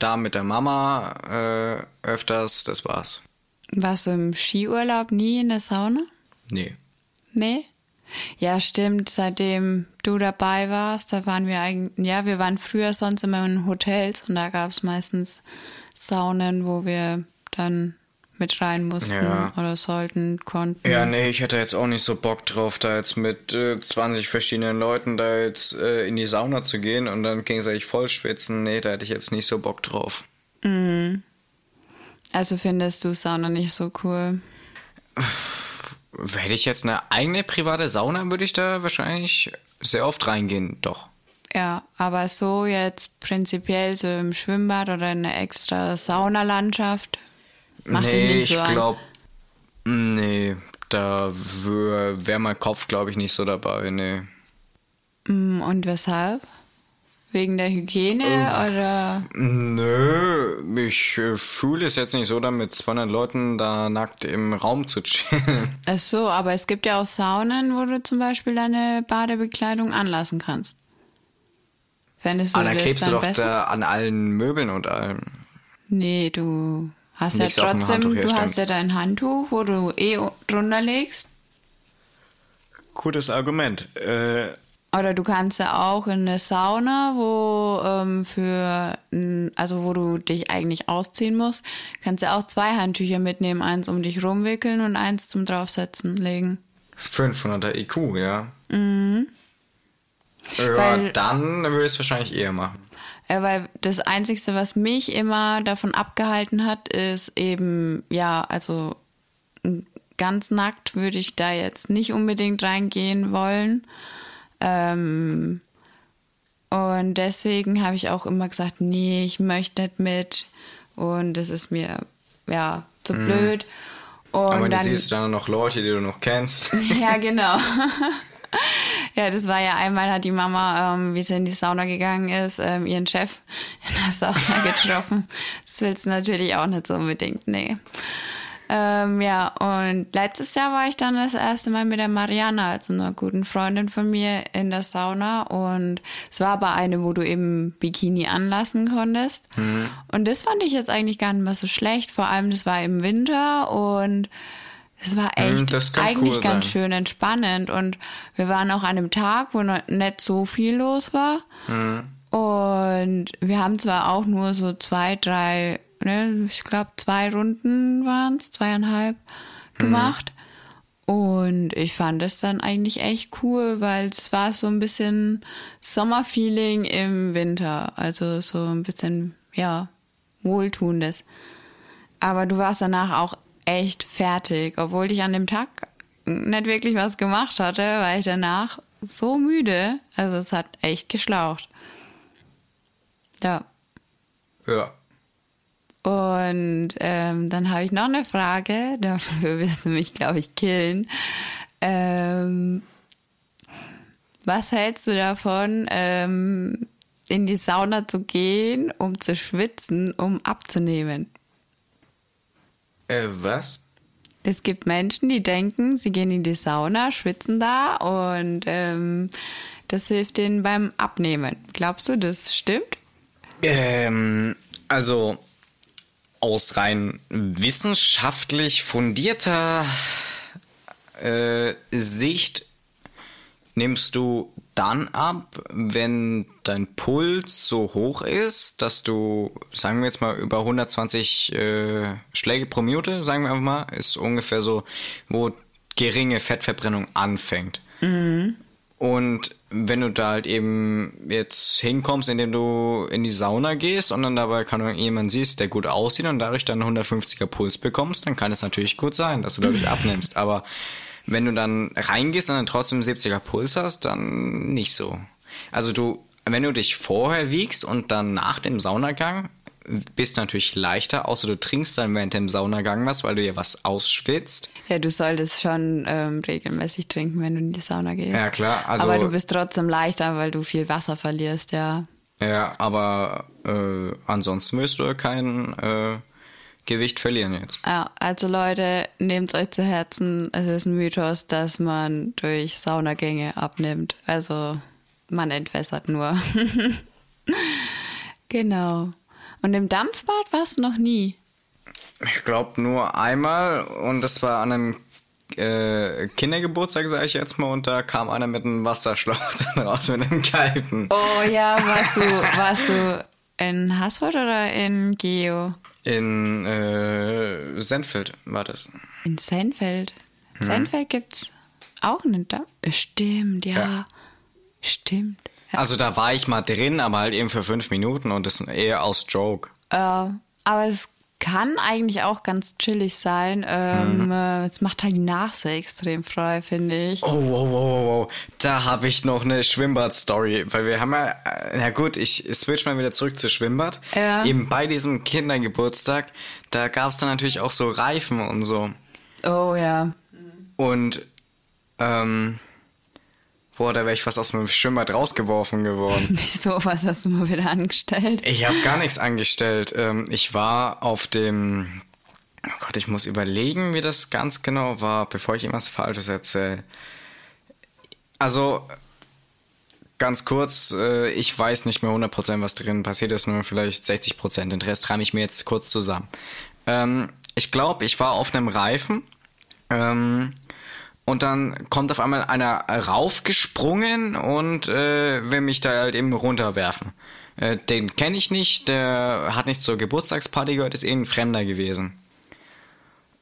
Da mit der Mama äh, öfters, das war's. Warst du im Skiurlaub nie in der Sauna? Nee. Nee? Ja, stimmt. Seitdem du dabei warst, da waren wir eigentlich, ja, wir waren früher sonst immer in Hotels und da gab es meistens Saunen, wo wir dann mit rein mussten Ja. oder sollten, konnten. Ja, nee, ich hätte jetzt auch nicht so Bock drauf, da jetzt mit äh, 20 verschiedenen Leuten da jetzt äh, in die Sauna zu gehen und dann gegenseitig voll schwitzen. Nee, da hätte ich jetzt nicht so Bock drauf. Also findest du Sauna nicht so cool? Hätte ich jetzt eine eigene private Sauna, würde ich da wahrscheinlich sehr oft reingehen, doch. Ja, aber so jetzt prinzipiell so im Schwimmbad oder in einer extra Saunalandschaft macht dich nee, nicht so ich glaube, nee, da wäre mein Kopf, glaube ich, nicht so dabei, nee. Mm, Und weshalb? Wegen der Hygiene oder? Nö, ich äh, fühle es jetzt nicht so, da mit 200 Leuten da nackt im Raum zu chillen. Ach so, aber es gibt ja auch Saunen, wo du zum Beispiel deine Badebekleidung anlassen kannst. Fändest du Ah, dann das klebst du dann doch besser? da an allen Möbeln und allem. Nee, du hast Legst ja trotzdem, Handtuch, ja, du hast stimmt. ja dein Handtuch, wo du eh drunter legst. Gutes Argument. Äh, Oder du kannst ja auch in eine Sauna, wo ähm, für, also wo du dich eigentlich ausziehen musst, kannst ja auch zwei Handtücher mitnehmen, eins um dich rumwickeln und eins zum draufsetzen legen. 500er IQ, ja. Mhm. Ja, Weil- dann würde ich es wahrscheinlich eher machen. Ja, weil das Einzige, was mich immer davon abgehalten hat, ist eben, ja, also ganz nackt würde ich da jetzt nicht unbedingt reingehen wollen. Ähm, Und deswegen habe ich auch immer gesagt, nee, ich möchte nicht mit. Und das ist mir, ja, zu Mhm. blöd. Und Aber dann, dann siehst du dann noch Leute, die du noch kennst. ja, genau. ja, das war ja einmal hat die Mama, ähm, wie sie in die Sauna gegangen ist, ähm, ihren Chef in der Sauna getroffen. Das willst du natürlich auch nicht so unbedingt, nee. Ähm, ja, und letztes Jahr war ich dann das erste Mal mit der Mariana, also einer guten Freundin von mir, in der Sauna. Und es war aber eine, wo du eben Bikini anlassen konntest. Und das fand ich jetzt eigentlich gar nicht mehr so schlecht. Vor allem, das war im Winter und es war echt das kann eigentlich cool ganz schön entspannend. Und wir waren auch an einem Tag, wo noch nicht so viel los war. Und wir haben zwar auch nur so zwei, drei, ne, ich glaube zwei Runden waren es, zweieinhalb gemacht. Und ich fand es dann eigentlich echt cool, weil es war so ein bisschen Sommerfeeling im Winter. Also so ein bisschen, ja, wohltuendes. Aber du warst danach auch echt fertig, obwohl ich an dem Tag nicht wirklich was gemacht hatte, weil ich danach so müde, also es hat echt geschlaucht. Ja. Ja. Und ähm, dann habe ich noch eine Frage, dafür wirst du mich, glaube ich, killen. Ähm, was hältst du davon, ähm, in die Sauna zu gehen, um zu schwitzen, um abzunehmen? Äh, was? Es gibt Menschen, die denken, sie gehen in die Sauna, schwitzen da und ähm, das hilft ihnen beim Abnehmen. Glaubst du, das stimmt? Ähm, also aus rein wissenschaftlich fundierter äh, Sicht nimmst du dann ab, wenn dein Puls so hoch ist, dass du, sagen wir jetzt mal, über 120 äh, Schläge pro Minute, sagen wir einfach mal, ist ungefähr so, wo geringe Fettverbrennung anfängt. Und wenn du da halt eben jetzt hinkommst, indem du in die Sauna gehst und dann dabei kann jemand siehst, der gut aussieht und dadurch dann 150er Puls bekommst, dann kann es natürlich gut sein, dass du dadurch abnimmst. Aber wenn du dann reingehst und dann trotzdem 70er Puls hast, dann nicht so. Also du, wenn du dich vorher wiegst und dann nach dem Saunagang, bist du natürlich leichter, außer du trinkst dann während dem Saunagang was, weil du ja was ausschwitzt. Ja, du solltest schon ähm, regelmäßig trinken, wenn du in die Sauna gehst. Ja, klar, also- Aber du bist trotzdem leichter, weil du viel Wasser verlierst, ja. Ja, aber äh, ansonsten wirst du kein äh, Gewicht verlieren jetzt. Ja, also Leute, nehmt euch zu Herzen, es ist ein Mythos, dass man durch Saunagänge abnimmt. Also man entwässert nur. genau. Und im Dampfbad warst du noch nie. Ich glaube nur einmal und das war an einem äh, Kindergeburtstag, sage ich jetzt mal, und da kam einer mit einem Wasserschlauch dann raus mit einem kalten. Oh ja, warst du, warst du in Haßfurt oder in Geo? In äh, Senfeld war das. In Seinfeld. Mhm. Seinfeld gibt's auch einen Dampf. Stimmt, ja. Ja. Stimmt. Also da war ich mal drin, aber halt eben für fünf Minuten und das eher aus Joke. Äh, aber es kann eigentlich auch ganz chillig sein. Ähm, äh, Es macht halt die Nase extrem frei, finde ich. Oh, wow, wow, wow, wow. Da habe ich noch eine Schwimmbad-Story. Weil wir haben ja, äh, na gut, ich switch mal wieder zurück zu Schwimmbad. Ja. Eben bei diesem Kindergeburtstag, da gab es dann natürlich auch so Reifen und so. Oh ja. Und, ähm, boah, da wäre ich fast aus dem Schwimmbad rausgeworfen geworden. Wieso, was hast du mal wieder angestellt? Ich habe gar nichts angestellt. Ähm, ich war auf dem. Oh Gott, ich muss überlegen, wie das ganz genau war, bevor ich irgendwas Falsches erzähle. Also, ganz kurz, äh, ich weiß nicht mehr 100%, was drin passiert ist, nur vielleicht 60%. Den Rest reime ich mir jetzt kurz zusammen. Ähm, ich glaube, ich war auf einem Reifen. Ähm, und dann kommt auf einmal einer raufgesprungen und äh, will mich da halt eben runterwerfen. Äh, den kenne ich nicht, der hat nicht zur Geburtstagsparty gehört, ist irgendein Fremder gewesen.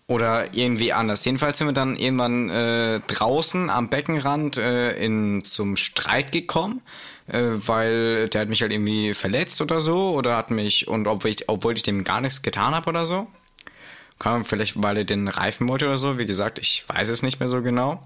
Oder irgendwie anders. Jedenfalls sind wir dann irgendwann äh, draußen am Beckenrand äh, in, zum Streit gekommen, äh, weil der hat mich halt irgendwie verletzt oder so. Oder hat mich, und obwohl ich, obwohl ich dem gar nichts getan habe oder so. Kann, vielleicht weil er den Reifen wollte oder so. Wie gesagt, ich weiß es nicht mehr so genau.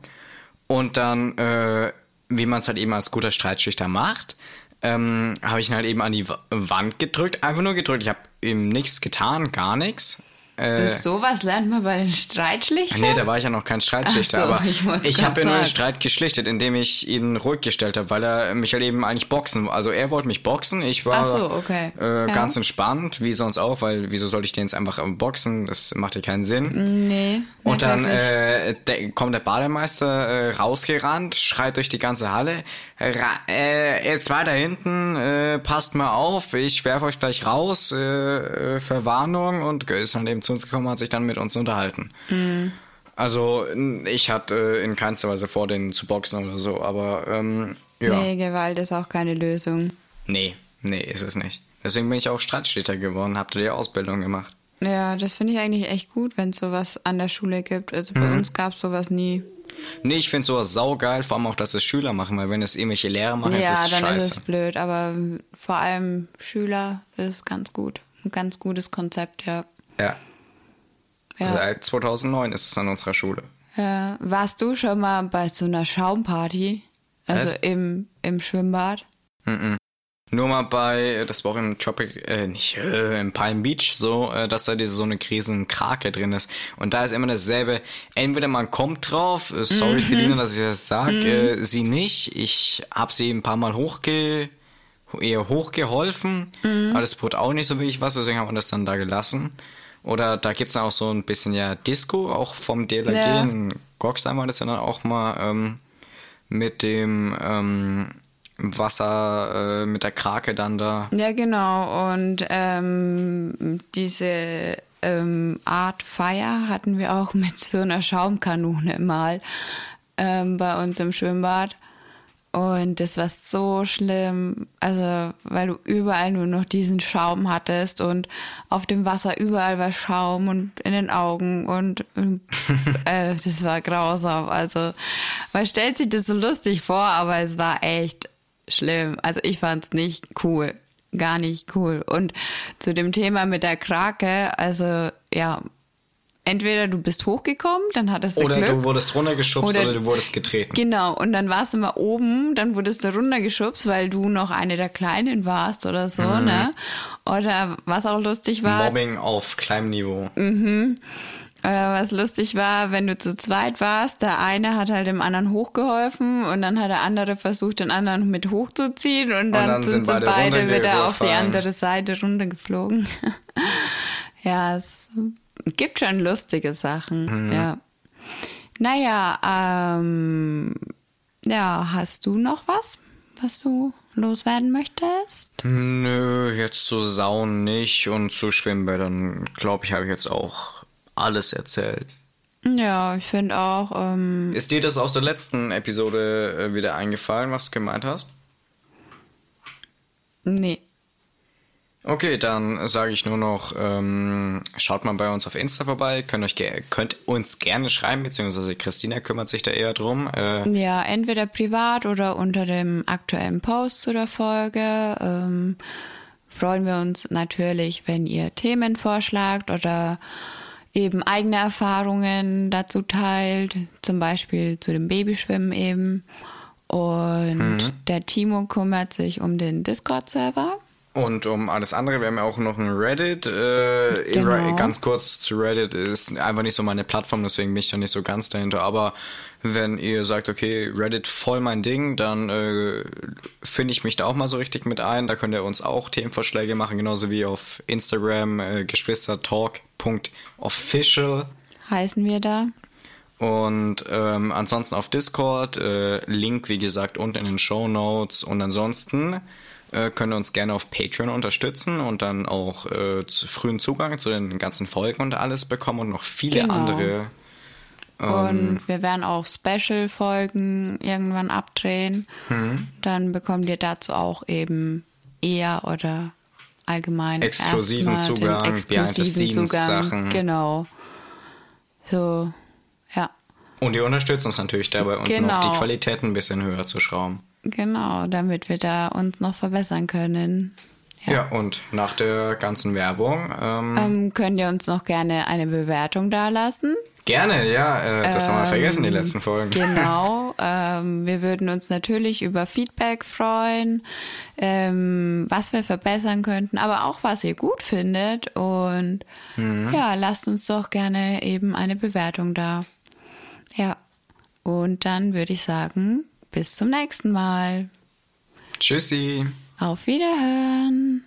Und dann, äh, wie man es halt eben als guter Streitschlichter macht, ähm, habe ich ihn halt eben an die Wa- Wand gedrückt, einfach nur gedrückt. Ich habe ihm nichts getan, gar nichts. Äh, Und sowas lernt man bei den Streitschlichtern? Nee, da war ich ja noch kein Streitschlichter, so, aber ich ich, habe ja nur den sagen. Streit geschlichtet, indem ich ihn ruhig gestellt habe, weil er mich halt eben eigentlich boxen. Also er wollte mich boxen, ich war so, okay. äh, Ja. ganz entspannt, wie sonst auch, weil wieso sollte ich den jetzt einfach boxen? Das macht ja keinen Sinn. Nee. Und dann äh, der, kommt der Bademeister äh, rausgerannt, schreit durch die ganze Halle. Ra äh, ihr zwei da hinten, äh, passt mal auf, ich werfe euch gleich raus, äh, Verwarnung. Und ist dann eben zu uns gekommen, hat sich dann mit uns unterhalten. Mhm. Also ich hatte äh, in keinster Weise vor, den zu boxen oder so, aber ähm, ja. Nee, Gewalt ist auch keine Lösung. Nee, nee, ist es nicht. Deswegen bin ich auch Streitschlichter geworden, habt ihr die Ausbildung gemacht. Ja, das finde ich eigentlich echt gut, wenn es sowas an der Schule gibt. Also bei Mhm. uns gab es sowas nie. Nee, ich finde sowas saugeil, vor allem auch, dass es Schüler machen, weil wenn es irgendwelche Lehrer machen, ist ja, es dann scheiße. ist es blöd, aber vor allem Schüler ist ganz gut. Ein ganz gutes Konzept, ja. Ja. Ja. Seit 2009 ist es an unserer Schule. Äh, warst du schon mal bei so einer Schaumparty? Also Was? im, im Schwimmbad? Nur mal bei, das war auch im Tropic, äh, nicht, äh, im Palm Beach so, äh, dass da diese so eine riesen Krake drin ist. Und da ist immer dasselbe, entweder man kommt drauf, äh, sorry Selina, dass ich das sag, äh, sie nicht. Ich hab sie ein paar Mal hochge, eher hochgeholfen, aber das bot auch nicht so wirklich was, deswegen haben wir das dann da gelassen. Oder da gibt's dann auch so ein bisschen ja Disco, auch vom DLRG Ja. in Goxheim war das ja dann auch mal ähm, mit dem ähm, Wasser, äh, mit der Krake dann da. Ja, genau. Und ähm, diese ähm, Art Feier hatten wir auch mit so einer Schaumkanone mal ähm, bei uns im Schwimmbad. Und das war so schlimm, also weil du überall nur noch diesen Schaum hattest und auf dem Wasser überall war Schaum und in den Augen und äh, das war grausam. Also man stellt sich das so lustig vor, aber es war echt schlimm. Also ich fand's nicht cool, gar nicht cool. Und zu dem Thema mit der Krake, also ja, entweder du bist hochgekommen, dann hattest du Oder Glück. du wurdest runtergeschubst oder, Oder- du wurdest getreten. Genau, und dann warst du mal oben, dann wurdest du runtergeschubst, weil du noch eine der Kleinen warst oder so, ne? Oder was auch lustig war, Mobbing auf kleinem Niveau. oder was lustig war, wenn du zu zweit warst, der eine hat halt dem anderen hochgeholfen und dann hat der andere versucht, den anderen mit hochzuziehen und dann, dann sind, sind sie beide beide wieder auf die andere Seite runtergeflogen. ja, es gibt schon lustige Sachen, ja. Naja, ähm, ja, hast du noch was, was du loswerden möchtest? Nö, jetzt zu Sauen nicht und zu Schwimmbädern, glaube ich, habe ich jetzt auch alles erzählt. Ja, ich finde auch, ähm, Ist dir das aus der letzten Episode äh, wieder eingefallen, was du gemeint hast? nee. Okay, dann sage ich nur noch, ähm, schaut mal bei uns auf Insta vorbei, könnt, euch ge könnt uns gerne schreiben, beziehungsweise Christina kümmert sich da eher drum. Äh, Ja, entweder privat oder unter dem aktuellen Post zu der Folge. Ähm, freuen wir uns natürlich, wenn ihr Themen vorschlagt oder eben eigene Erfahrungen dazu teilt, zum Beispiel zu dem Babyschwimmen eben. Und der Timo kümmert sich um den Discord-Server. Und um alles andere, wir haben ja auch noch ein Reddit. Äh, Genau. Ganz kurz zu Reddit ist einfach nicht so meine Plattform, deswegen bin ich da nicht so ganz dahinter. Aber wenn ihr sagt, okay, Reddit voll mein Ding, dann äh, finde ich mich da auch mal so richtig mit ein. Da könnt ihr uns auch Themenvorschläge machen, genauso wie auf Instagram äh, geschwistertalk.official. Heißen wir da. Und ähm, ansonsten auf Discord, äh, Link wie gesagt unten in den Show Notes. Und ansonsten äh, könnt ihr uns gerne auf Patreon unterstützen und dann auch äh, zu frühen Zugang zu den ganzen Folgen und alles bekommen und noch viele Genau. andere. Ähm. Und wir werden auch Special-Folgen irgendwann abdrehen. Mhm. Dann bekommt ihr dazu auch eben eher oder allgemein Exklusiven Zugang, exklusiven. Zugang. Genau. So, ja, Und ihr unterstützt uns natürlich dabei und Genau. noch die Qualität ein bisschen höher zu schrauben. Genau, damit wir da uns noch verbessern können. Ja, und nach der ganzen Werbung, ähm, Ähm, könnt ihr uns noch gerne eine Bewertung dalassen. Gerne, ja. Äh, das ähm, haben wir vergessen, die letzten Folgen. Genau. Ähm, wir würden uns natürlich über Feedback freuen, ähm, was wir verbessern könnten, aber auch was ihr gut findet. Und mhm. ja, lasst uns doch gerne eben eine Bewertung da. Ja. Und dann würde ich sagen, bis zum nächsten Mal. Tschüssi. Auf Wiederhören.